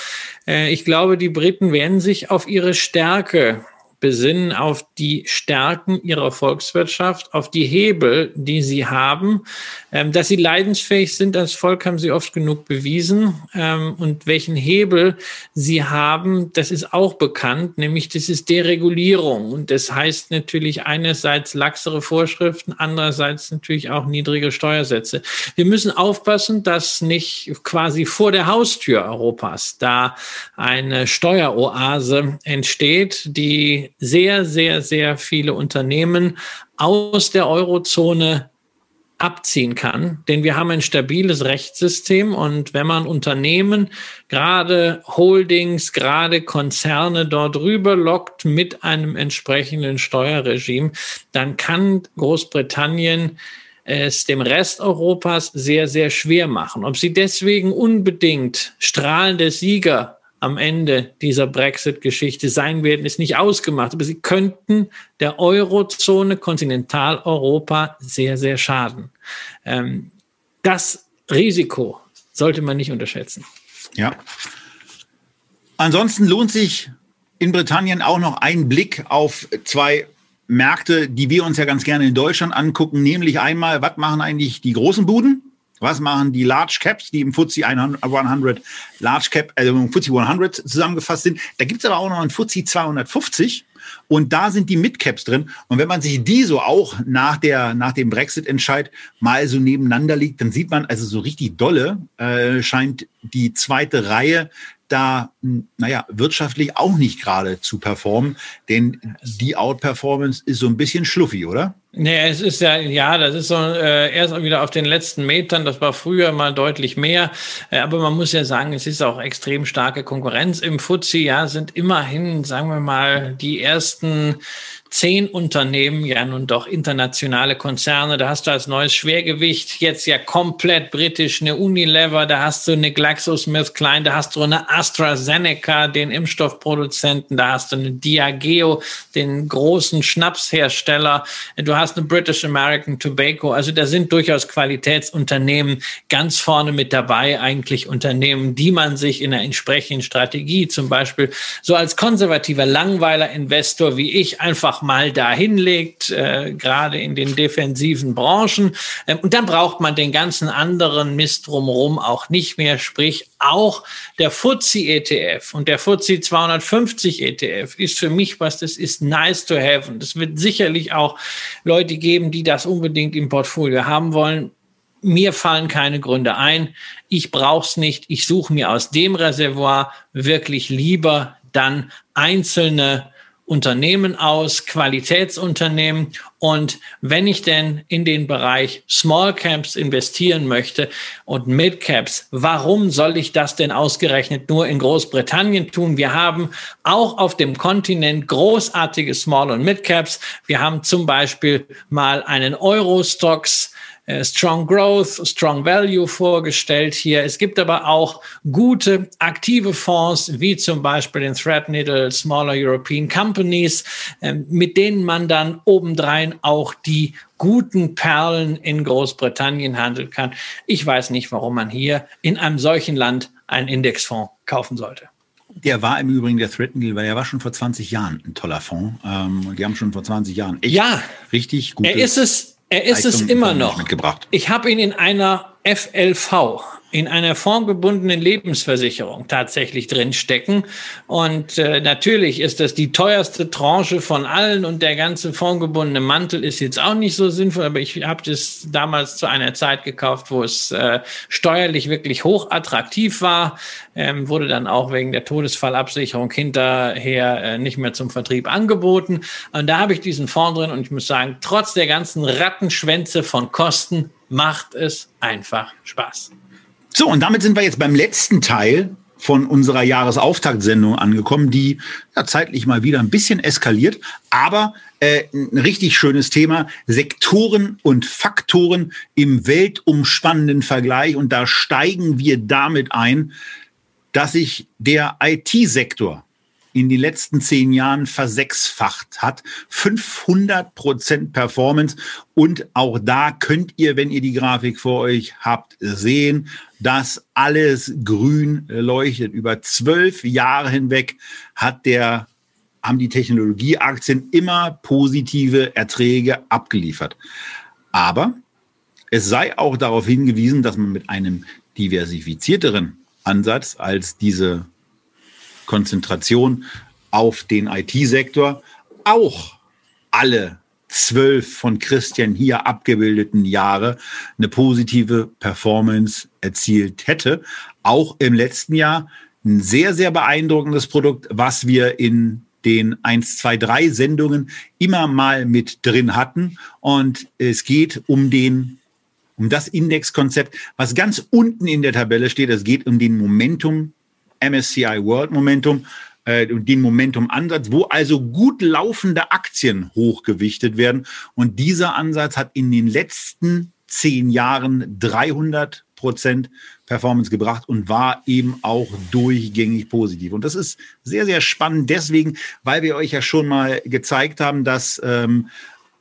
äh, ich glaube, die Briten werden sich auf ihre Stärke besinnen auf die Stärken ihrer Volkswirtschaft, auf die Hebel, die sie haben. Ähm, dass sie leidensfähig sind als Volk, haben sie oft genug bewiesen. Ähm, und welchen Hebel sie haben, das ist auch bekannt, nämlich das ist Deregulierung. Und das heißt natürlich einerseits laxere Vorschriften, andererseits natürlich auch niedrige Steuersätze. Wir müssen aufpassen, dass nicht quasi vor der Haustür Europas da eine Steueroase entsteht, die sehr, sehr, sehr viele Unternehmen aus der Eurozone abziehen kann, denn wir haben ein stabiles Rechtssystem und wenn man Unternehmen, gerade Holdings, gerade Konzerne dort rüber lockt mit einem entsprechenden Steuerregime, dann kann Großbritannien es dem Rest Europas sehr, sehr schwer machen. Ob sie deswegen unbedingt strahlende Sieger am Ende dieser Brexit-Geschichte sein werden, ist nicht ausgemacht. Aber sie könnten der Eurozone, Kontinentaleuropa sehr, sehr schaden. Ähm, das Risiko sollte man nicht unterschätzen. Ja. Ansonsten lohnt sich in Britannien auch noch ein Blick auf zwei Märkte, die wir uns ja ganz gerne in Deutschland angucken, nämlich einmal, was machen eigentlich die großen Buden? Was machen die Large Caps, die im FTSE 100 Large Cap, also im FTSE 100 zusammengefasst sind? Da gibt es aber auch noch einen FTSE 250 und da sind die Mid Caps drin. Und wenn man sich die so auch nach der nach dem Brexit-Entscheid mal so nebeneinander liegt, dann sieht man also so richtig dolle äh, scheint die zweite Reihe da, naja, wirtschaftlich auch nicht gerade zu performen, denn die Outperformance ist so ein bisschen schluffi, oder? Nee, es ist ja, ja, das ist so äh, erst wieder auf den letzten Metern, das war früher mal deutlich mehr, äh, aber man muss ja sagen, es ist auch extrem starke Konkurrenz im FTSE, ja, sind immerhin, sagen wir mal, die ersten zehn Unternehmen, ja nun doch internationale Konzerne. Da hast du als neues Schwergewicht jetzt ja komplett britisch eine Unilever, da hast du eine GlaxoSmithKline, da hast du eine AstraZeneca, den Impfstoffproduzenten, da hast du eine Diageo, den großen Schnapshersteller, du hast eine British American Tobacco. Also da sind durchaus Qualitätsunternehmen ganz vorne mit dabei, eigentlich Unternehmen, die man sich in einer entsprechenden Strategie, zum Beispiel so als konservativer Langweiler-Investor wie ich einfach mal dahin legt, äh, gerade in den defensiven Branchen. Ähm, und dann braucht man den ganzen anderen Mist drumherum auch nicht mehr, sprich auch der FTSE ETF und der FTSE 250 ETF ist für mich was, das ist nice to have. Und es wird sicherlich auch Leute geben, die das unbedingt im Portfolio haben wollen. Mir fallen keine Gründe ein. Ich brauche es nicht. Ich suche mir aus dem Reservoir wirklich lieber dann einzelne Unternehmen aus, Qualitätsunternehmen. Und wenn ich denn in den Bereich Small Caps investieren möchte und Mid Caps, warum soll ich das denn ausgerechnet nur in Großbritannien tun? Wir haben auch auf dem Kontinent großartige Small und Mid Caps. Wir haben zum Beispiel mal einen Euro-Stocks äh, Strong Growth, Strong Value vorgestellt hier. Es gibt aber auch gute aktive Fonds, wie zum Beispiel den Threadneedle Smaller European Companies, ähm, mit denen man dann obendrein auch die guten Perlen in Großbritannien handeln kann. Ich weiß nicht, warum man hier in einem solchen Land einen Indexfonds kaufen sollte. Der war im Übrigen der Threadneedle, weil er war schon vor 20 Jahren ein toller Fonds. Ähm, die haben schon vor 20 Jahren echt ja, richtig gut. Er ist es er ist es immer noch. Ich habe ihn in einer FLV, in einer formgebundenen Lebensversicherung tatsächlich drinstecken. Und äh, natürlich ist das die teuerste Tranche von allen und der ganze formgebundene Mantel ist jetzt auch nicht so sinnvoll, aber ich habe das damals zu einer Zeit gekauft, wo es äh, steuerlich wirklich hoch attraktiv war, ähm, wurde dann auch wegen der Todesfallabsicherung hinterher äh, nicht mehr zum Vertrieb angeboten. Und da habe ich diesen Fonds drin und ich muss sagen, trotz der ganzen Rattenschwänze von Kosten macht es einfach Spaß. So, und damit sind wir jetzt beim letzten Teil von unserer Jahresauftaktsendung angekommen, die ja, zeitlich mal wieder ein bisschen eskaliert, aber äh, ein richtig schönes Thema, Sektoren und Faktoren im weltumspannenden Vergleich. Und da steigen wir damit ein, dass sich der IT-Sektor in den letzten zehn Jahren versechsfacht hat. 500 Prozent Performance. Und auch da könnt ihr, wenn ihr die Grafik vor euch habt, sehen, dass alles grün leuchtet. Über zwölf Jahre hinweg hat der haben die Technologieaktien immer positive Erträge abgeliefert. Aber es sei auch darauf hingewiesen, dass man mit einem diversifizierteren Ansatz als diese Konzentration auf den IT-Sektor auch alle zwölf von Christian hier abgebildeten Jahre eine positive Performance erzielt hätte. Auch im letzten Jahr ein sehr, sehr beeindruckendes Produkt, was wir in den 1, 2, 3 Sendungen immer mal mit drin hatten. Und es geht um den um das Indexkonzept, was ganz unten in der Tabelle steht. Es geht um den Momentum, MSCI World Momentum, äh, den Momentum-Ansatz, wo also gut laufende Aktien hochgewichtet werden. Und dieser Ansatz hat in den letzten zehn Jahren 300 Prozent Performance gebracht und war eben auch durchgängig positiv. Und das ist sehr, sehr spannend deswegen, weil wir euch ja schon mal gezeigt haben, dass ähm,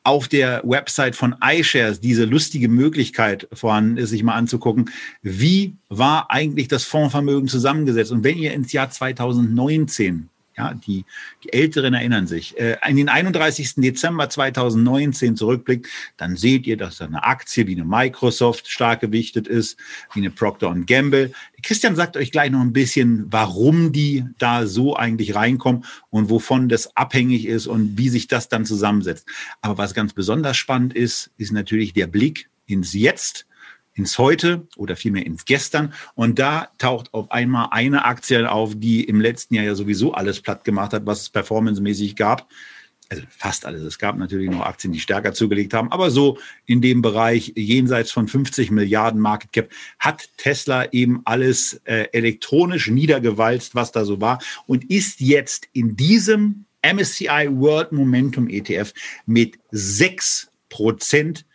auf der Website von iShares diese lustige Möglichkeit vorhanden ist, sich mal anzugucken, wie war eigentlich das Fondsvermögen zusammengesetzt. Und wenn ihr ins Jahr 2019 ja, die, die Älteren erinnern sich. Äh, in den 31. Dezember 2019 zurückblickt, dann seht ihr, dass da eine Aktie wie eine Microsoft stark gewichtet ist, wie eine Procter Gamble. Christian sagt euch gleich noch ein bisschen, warum die da so eigentlich reinkommen und wovon das abhängig ist und wie sich das dann zusammensetzt. Aber was ganz besonders spannend ist, ist natürlich der Blick ins Jetzt ins Heute oder vielmehr ins Gestern. Und da taucht auf einmal eine Aktie auf, die im letzten Jahr ja sowieso alles platt gemacht hat, was es performancemäßig gab. Also fast alles. Es gab natürlich noch Aktien, die stärker zugelegt haben, aber so in dem Bereich jenseits von 50 Milliarden Market Cap hat Tesla eben alles äh, elektronisch niedergewalzt, was da so war und ist jetzt in diesem MSCI World Momentum ETF mit sechs Prozent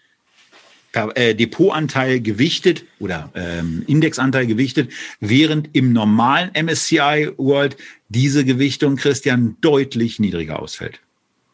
Depotanteil gewichtet oder ähm, Indexanteil gewichtet, während im normalen MSCI World diese Gewichtung, Christian, deutlich niedriger ausfällt.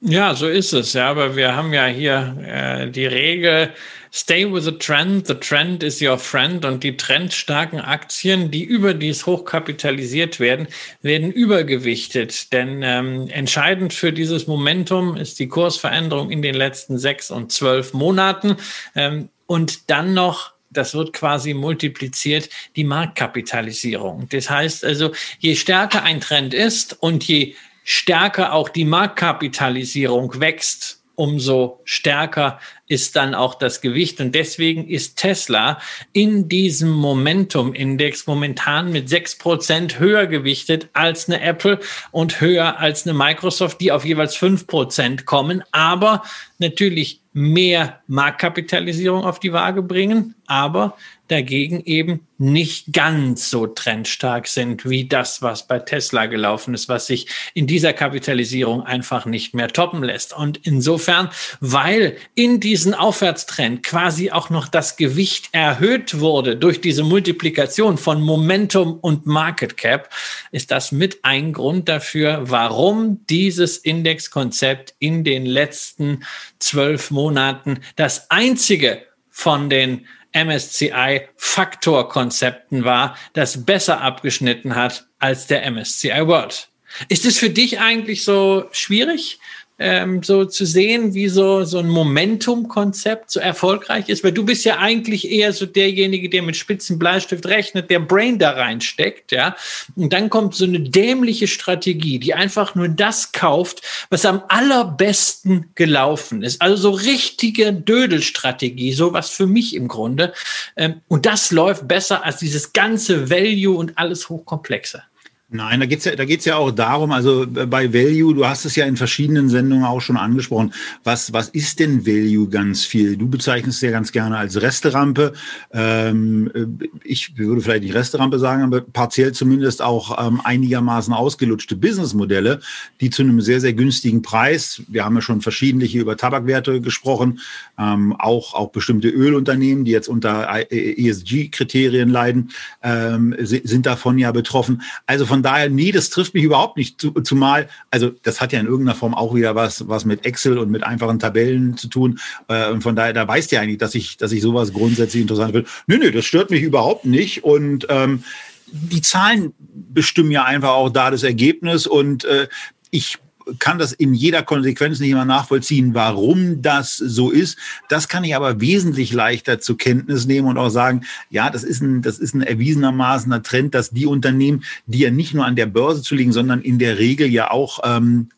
Ja, so ist es. Ja, aber wir haben ja hier äh, die Regel, stay with the trend, the trend is your friend und die trendstarken Aktien, die überdies hochkapitalisiert werden, werden übergewichtet. Denn ähm, entscheidend für dieses Momentum ist die Kursveränderung in den letzten sechs und zwölf Monaten. Ähm, und dann noch das wird quasi multipliziert, die Marktkapitalisierung. Das heißt also, je stärker ein Trend ist und je stärker auch die Marktkapitalisierung wächst, umso stärker ist dann auch das Gewicht. Und deswegen ist Tesla in diesem Momentum-Index momentan mit sechs Prozent höher gewichtet als eine Apple und höher als eine Microsoft, die auf jeweils fünf Prozent kommen, aber natürlich mehr Marktkapitalisierung auf die Waage bringen, aber dagegen eben nicht ganz so trendstark sind wie das, was bei Tesla gelaufen ist, was sich in dieser Kapitalisierung einfach nicht mehr toppen lässt. Und insofern, weil in diesen Aufwärtstrend quasi auch noch das Gewicht erhöht wurde durch diese Multiplikation von Momentum und Market Cap, ist das mit ein Grund dafür, warum dieses Indexkonzept in den letzten zwölf Monaten das einzige von den MSCI-Faktorkonzepten war, das besser abgeschnitten hat als der MSCI World. Ist es für dich eigentlich so schwierig, ähm, so zu sehen, wie so, so ein Momentum-Konzept so erfolgreich ist? Weil du bist ja eigentlich eher so derjenige, der mit spitzen Bleistift rechnet, der Brain da reinsteckt, ja. Und dann kommt so eine dämliche Strategie, die einfach nur das kauft, was am allerbesten gelaufen ist. Also so richtige Dödelstrategie, sowas für mich im Grunde. Ähm, und das läuft besser als dieses ganze Value und alles hochkomplexe. Nein, da geht's ja, da geht's ja auch darum, also äh, bei Value, du hast es ja in verschiedenen Sendungen auch schon angesprochen. Was, was ist denn Value ganz viel? Du bezeichnest es ja ganz gerne als Resterampe. Ähm, äh, ich würde vielleicht nicht Resterampe sagen, aber partiell zumindest auch ähm, einigermaßen ausgelutschte Businessmodelle, die zu einem sehr, sehr günstigen Preis, wir haben ja schon verschiedentlich über Tabakwerte gesprochen, ähm, auch, auch bestimmte Ölunternehmen, die jetzt unter ESG-Kriterien leiden, ähm, sind davon ja betroffen. Also von daher, nee, das trifft mich überhaupt nicht. Zumal, also das hat ja in irgendeiner Form auch wieder was, was mit Excel und mit einfachen Tabellen zu tun. Äh, und von daher, da weißt du ja eigentlich, dass ich, dass ich sowas grundsätzlich interessant finde. Nee, nee, das stört mich überhaupt nicht. Und ähm, die Zahlen bestimmen ja einfach auch da das Ergebnis. Und äh, ich kann das in jeder Konsequenz nicht immer nachvollziehen, warum das so ist. Das kann ich aber wesentlich leichter zur Kenntnis nehmen und auch sagen, ja, das ist ein, das ist ein erwiesenermaßener Trend, dass die Unternehmen, die ja nicht nur an der Börse zu liegen, sondern in der Regel ja auch ähm,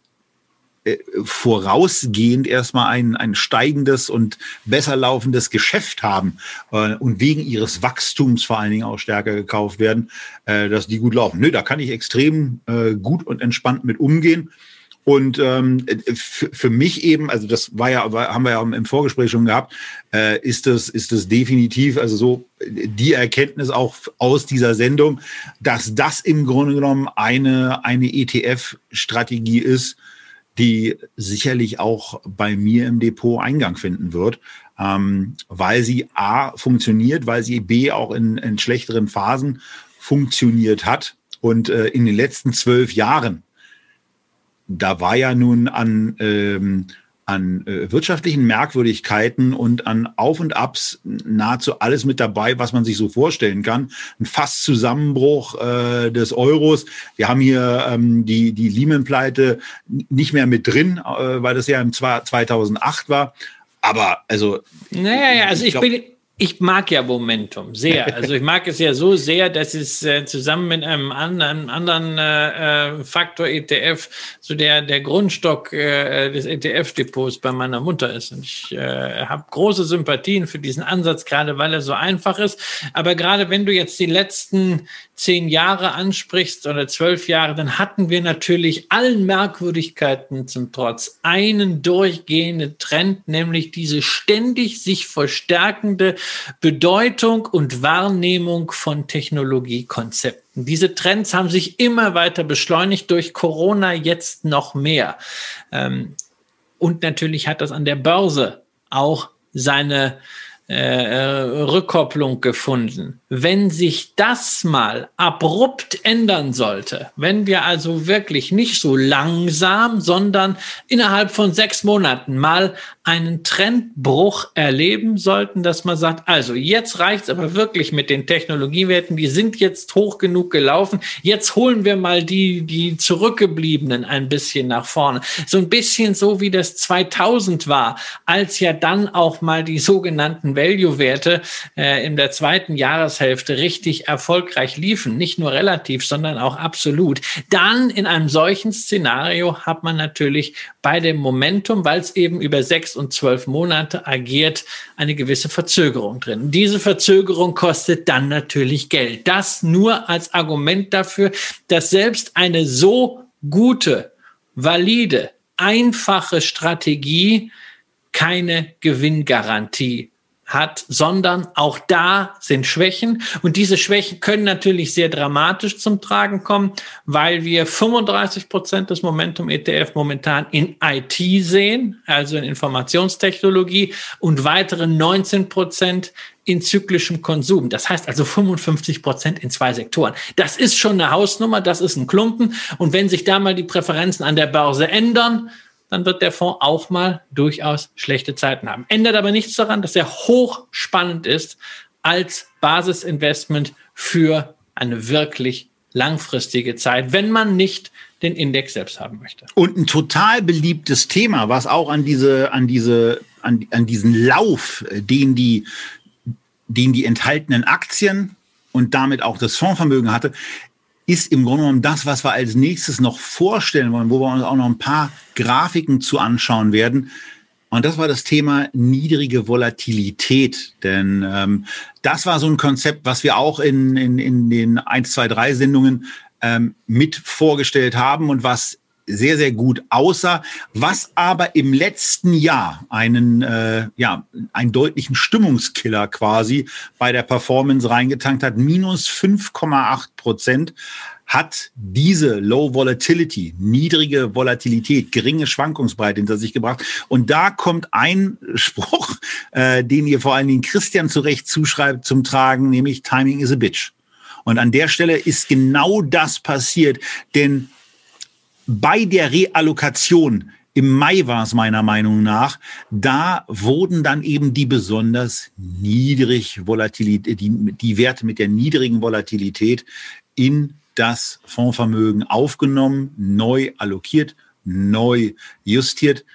äh, vorausgehend erstmal ein, ein steigendes und besser laufendes Geschäft haben äh, und wegen ihres Wachstums vor allen Dingen auch stärker gekauft werden, äh, dass die gut laufen. Nö, da kann ich extrem äh, gut und entspannt mit umgehen. Und ähm, für mich eben, also das war ja, haben wir ja im Vorgespräch schon gehabt, äh, ist das ist das definitiv, also so die Erkenntnis auch aus dieser Sendung, dass das im Grunde genommen eine eine ETF-Strategie ist, die sicherlich auch bei mir im Depot Eingang finden wird, ähm, weil sie A funktioniert, weil sie B auch in, in schlechteren Phasen funktioniert hat. Und äh, in den letzten zwölf Jahren, da war ja nun an ähm, an äh, wirtschaftlichen Merkwürdigkeiten und an Auf und Abs nahezu alles mit dabei, was man sich so vorstellen kann. Ein fast Zusammenbruch äh, des Euros. Wir haben hier ähm, die, die Lehman-Pleite nicht mehr mit drin, äh, weil das ja im 2008 war. Aber also. Naja, ja, also ich, ich glaub, bin ich mag ja Momentum sehr. [laughs] Also ich mag es ja so sehr, dass es äh, zusammen mit einem anderen, anderen äh, äh Faktor ETF so der, der Grundstock äh, des ETF-Depots bei meiner Mutter ist. Und ich äh, habe große Sympathien für diesen Ansatz, gerade weil er so einfach ist. Aber gerade wenn du jetzt die letzten zehn Jahre ansprichst oder zwölf Jahre, dann hatten wir natürlich allen Merkwürdigkeiten zum Trotz einen durchgehenden Trend, nämlich diese ständig sich verstärkende Bedeutung und Wahrnehmung von Technologiekonzepten. Diese Trends haben sich immer weiter beschleunigt, durch Corona jetzt noch mehr. Ähm, und natürlich hat das an der Börse auch seine äh, äh, Rückkopplung gefunden. Wenn sich das mal abrupt ändern sollte, wenn wir also wirklich nicht so langsam, sondern innerhalb von sechs Monaten mal einen Trendbruch erleben sollten, dass man sagt, also jetzt reicht's aber wirklich mit den Technologiewerten, die sind jetzt hoch genug gelaufen, jetzt holen wir mal die, die zurückgebliebenen ein bisschen nach vorne. So ein bisschen so wie das 2000 war, als ja dann auch mal die sogenannten Value-Werte äh, in der zweiten Jahreshälfte richtig erfolgreich liefen, nicht nur relativ, sondern auch absolut. Dann in einem solchen Szenario hat man natürlich bei dem Momentum, weil es eben über sechs und zwölf Monate agiert, eine gewisse Verzögerung drin. Diese Verzögerung kostet dann natürlich Geld. Das nur als Argument dafür, dass selbst eine so gute, valide, einfache Strategie keine Gewinngarantie hat, sondern auch da sind Schwächen. Und diese Schwächen können natürlich sehr dramatisch zum Tragen kommen, weil wir 35 Prozent des Momentum ETF momentan in IT sehen, also in Informationstechnologie und weitere 19 Prozent in zyklischem Konsum. Das heißt also 55 Prozent in zwei Sektoren. Das ist schon eine Hausnummer, das ist ein Klumpen. Und wenn sich da mal die Präferenzen an der Börse ändern, dann wird der Fonds auch mal durchaus schlechte Zeiten haben. Ändert aber nichts daran, dass er hochspannend ist als Basisinvestment für eine wirklich langfristige Zeit, wenn man nicht den Index selbst haben möchte. Und ein total beliebtes Thema, was auch an diese, an diese, an, an diesen Lauf, äh, den die, den die enthaltenen Aktien und damit auch das Fondsvermögen hatte, ist im Grunde genommen das, was wir als nächstes noch vorstellen wollen, wo wir uns auch noch ein paar Grafiken zu anschauen werden. Und das war das Thema niedrige Volatilität. Denn ähm, das war so ein Konzept, was wir auch in, in, in den 1, 2, 3 Sendungen ähm, mit vorgestellt haben und was sehr, sehr gut aussah, was aber im letzten Jahr einen, äh, ja, einen deutlichen Stimmungskiller quasi bei der Performance reingetankt hat. Minus 5,8 Prozent hat diese Low Volatility, niedrige Volatilität, geringe Schwankungsbreite hinter sich gebracht. Und da kommt ein Spruch, äh, den ihr vor allen Dingen Christian zurecht zuschreibt, zum Tragen, nämlich Timing is a bitch. Und an der Stelle ist genau das passiert, denn bei der Reallokation im Mai war es meiner Meinung nach, da wurden dann eben die besonders niedrig Volatilität, die, die Werte mit der niedrigen Volatilität in das Fondsvermögen aufgenommen, neu allokiert, neu justiert.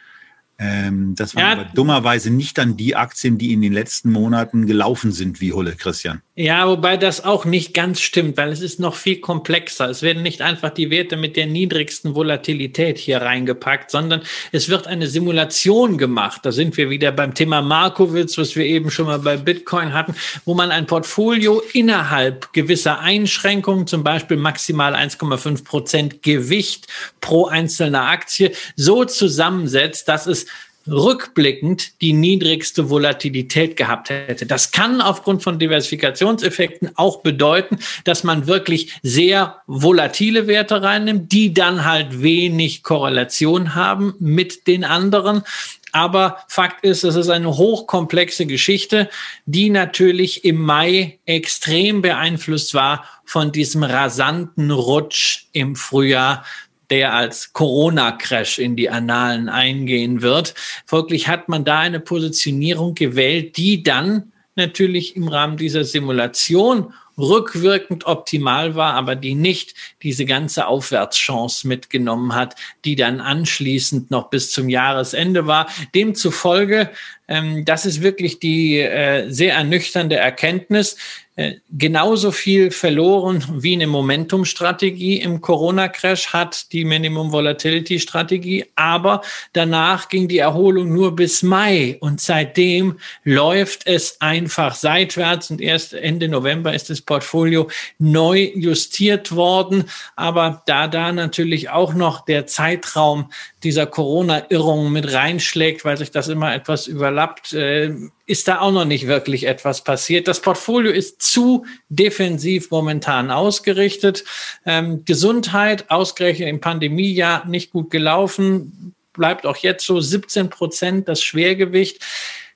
Ähm, das waren ja. aber dummerweise nicht dann die Aktien, die in den letzten Monaten gelaufen sind, wie Hulle, Christian. Ja, wobei das auch nicht ganz stimmt, weil es ist noch viel komplexer. Es werden nicht einfach die Werte mit der niedrigsten Volatilität hier reingepackt, sondern es wird eine Simulation gemacht. Da sind wir wieder beim Thema Markowitz, was wir eben schon mal bei Bitcoin hatten, wo man ein Portfolio innerhalb gewisser Einschränkungen, zum Beispiel maximal 1,5 Prozent Gewicht pro einzelner Aktie, so zusammensetzt, dass es rückblickend die niedrigste Volatilität gehabt hätte. Das kann aufgrund von Diversifikationseffekten auch bedeuten, dass man wirklich sehr volatile Werte reinnimmt, die dann halt wenig Korrelation haben mit den anderen. Aber Fakt ist, es ist eine hochkomplexe Geschichte, die natürlich im Mai extrem beeinflusst war von diesem rasanten Rutsch im Frühjahr der als Corona-Crash in die Annalen eingehen wird. Folglich hat man da eine Positionierung gewählt, die dann natürlich im Rahmen dieser Simulation rückwirkend optimal war, aber die nicht diese ganze Aufwärtschance mitgenommen hat, die dann anschließend noch bis zum Jahresende war. Demzufolge, ähm, das ist wirklich die äh, sehr ernüchternde Erkenntnis. Äh, genauso viel verloren wie eine Momentum-Strategie im Corona-Crash hat die Minimum Volatility-Strategie, aber danach ging die Erholung nur bis Mai und seitdem läuft es einfach seitwärts und erst Ende November ist das Portfolio neu justiert worden, aber da da natürlich auch noch der Zeitraum dieser Corona-Irrung mit reinschlägt, weil sich das immer etwas überlappt, äh, ist da auch noch nicht wirklich etwas passiert. Das Portfolio ist zu defensiv momentan ausgerichtet. Ähm, Gesundheit, ausgerechnet im Pandemiejahr, nicht gut gelaufen, bleibt auch jetzt so 17 Prozent das Schwergewicht.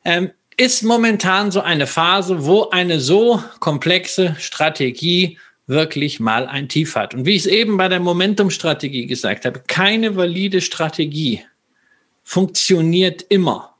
Ähm, ist momentan so eine Phase, wo eine so komplexe Strategie wirklich mal ein Tief hat. Und wie ich es eben bei der Momentum-Strategie gesagt habe, keine valide Strategie funktioniert immer.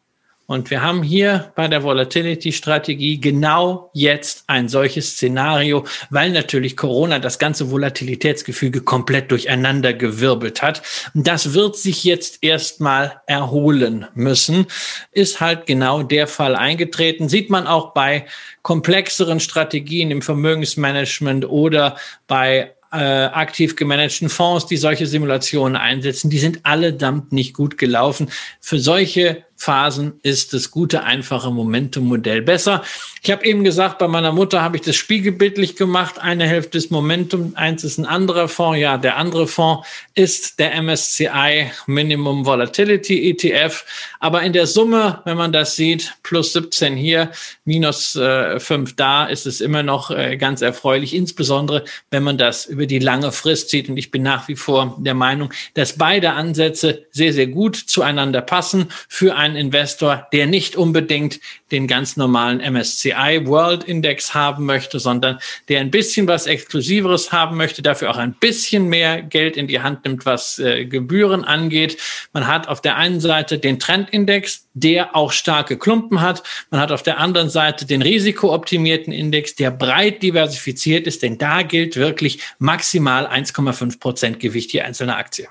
Und wir haben hier bei der Volatility-Strategie genau jetzt ein solches Szenario, weil natürlich Corona das ganze Volatilitätsgefüge komplett durcheinander gewirbelt hat. Das wird sich jetzt erstmal erholen müssen. Ist halt genau der Fall eingetreten. Sieht man auch bei komplexeren Strategien im Vermögensmanagement oder bei äh, aktiv gemanagten Fonds, die solche Simulationen einsetzen, die sind allesamt nicht gut gelaufen. Für solche Phasen ist das gute, einfache Momentum-Modell besser. Ich habe eben gesagt, bei meiner Mutter habe ich das spiegelbildlich gemacht. Eine Hälfte ist Momentum, eins ist ein anderer Fonds. Ja, der andere Fonds ist der MSCI Minimum Volatility ETF. Aber in der Summe, wenn man das sieht, plus 17 hier, minus äh, 5 da, ist es immer noch äh, ganz erfreulich. Insbesondere, wenn man das über die lange Frist sieht. Und ich bin nach wie vor der Meinung, dass beide Ansätze sehr, sehr gut zueinander passen für einen Investor, der nicht unbedingt den ganz normalen MSCI World Index haben möchte, sondern der ein bisschen was Exklusiveres haben möchte, dafür auch ein bisschen mehr Geld in die Hand nimmt, was äh, Gebühren angeht. Man hat auf der einen Seite den Trendindex, der auch starke Klumpen hat. Man hat auf der anderen Seite den risikooptimierten Index, der breit diversifiziert ist, denn da gilt wirklich maximal 1,5 Prozent Gewicht je einzelne Aktie.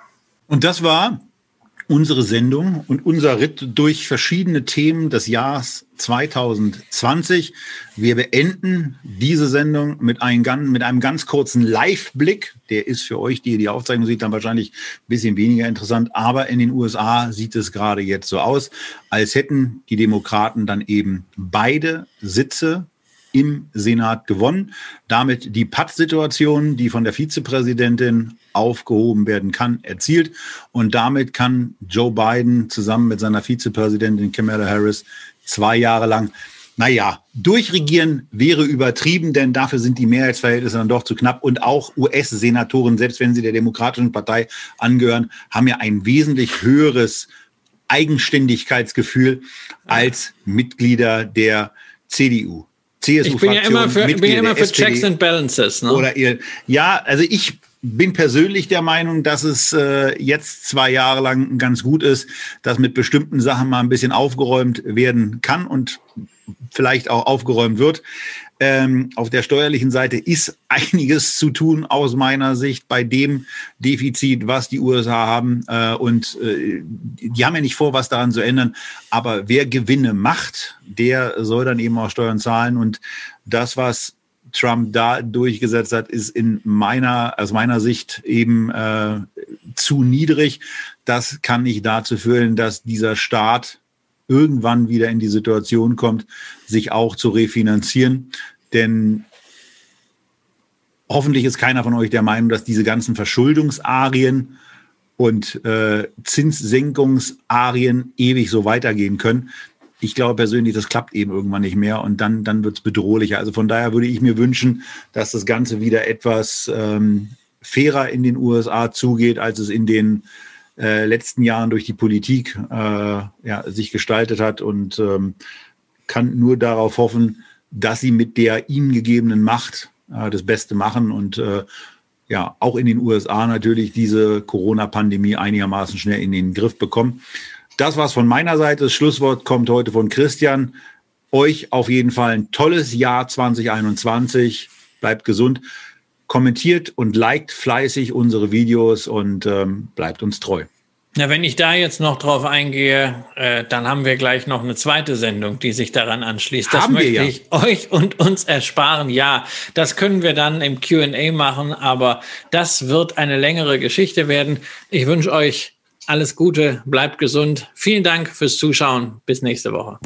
Und das war unsere Sendung und unser Ritt durch verschiedene Themen des Jahres 2020. Wir beenden diese Sendung mit einem, mit einem ganz kurzen Live-Blick. Der ist für euch, die die Aufzeichnung sieht, dann wahrscheinlich ein bisschen weniger interessant. Aber in den USA sieht es gerade jetzt so aus, als hätten die Demokraten dann eben beide Sitze im Senat gewonnen. Damit die Patt-Situation, die von der Vizepräsidentin aufgehoben werden kann, erzielt. Und damit kann Joe Biden zusammen mit seiner Vizepräsidentin Kamala Harris zwei Jahre lang naja, durchregieren wäre übertrieben, denn dafür sind die Mehrheitsverhältnisse dann doch zu knapp. Und auch US-Senatoren, selbst wenn sie der Demokratischen Partei angehören, haben ja ein wesentlich höheres Eigenständigkeitsgefühl als Mitglieder der CDU. CSU ich bin ja immer für, bin ja immer für Checks and Balances. Ne? Oder ihr, ja, also ich bin persönlich der Meinung, dass es äh, jetzt zwei Jahre lang ganz gut ist, dass mit bestimmten Sachen mal ein bisschen aufgeräumt werden kann und vielleicht auch aufgeräumt wird. Ähm, auf der steuerlichen Seite ist einiges zu tun aus meiner Sicht bei dem Defizit, was die USA haben. Äh, und äh, die haben ja nicht vor, was daran zu ändern. Aber wer Gewinne macht, der soll dann eben auch Steuern zahlen. Und das, was Trump da durchgesetzt hat, ist in meiner, aus meiner Sicht eben äh, zu niedrig. Das kann nicht dazu führen, dass dieser Staat irgendwann wieder in die Situation kommt, sich auch zu refinanzieren. Denn hoffentlich ist keiner von euch der Meinung, dass diese ganzen Verschuldungsarien und äh, Zinssenkungsarien ewig so weitergehen können. Ich glaube persönlich, das klappt eben irgendwann nicht mehr und dann, dann wird es bedrohlicher. Also von daher würde ich mir wünschen, dass das Ganze wieder etwas ähm, fairer in den USA zugeht, als es in den äh, letzten Jahren durch die Politik äh, ja, sich gestaltet hat und ähm, kann nur darauf hoffen, dass sie mit der ihnen gegebenen Macht äh, das Beste machen und äh, ja, auch in den USA natürlich diese Corona-Pandemie einigermaßen schnell in den Griff bekommen. Das war's von meiner Seite. Das Schlusswort kommt heute von Christian. Euch auf jeden Fall ein tolles Jahr 2021. Bleibt gesund kommentiert und liked fleißig unsere Videos und ähm, bleibt uns treu. Na, wenn ich da jetzt noch drauf eingehe, äh, dann haben wir gleich noch eine zweite Sendung, die sich daran anschließt. Das haben möchte ja. ich euch und uns ersparen. Ja, das können wir dann im QA machen, aber das wird eine längere Geschichte werden. Ich wünsche euch alles Gute, bleibt gesund. Vielen Dank fürs Zuschauen. Bis nächste Woche.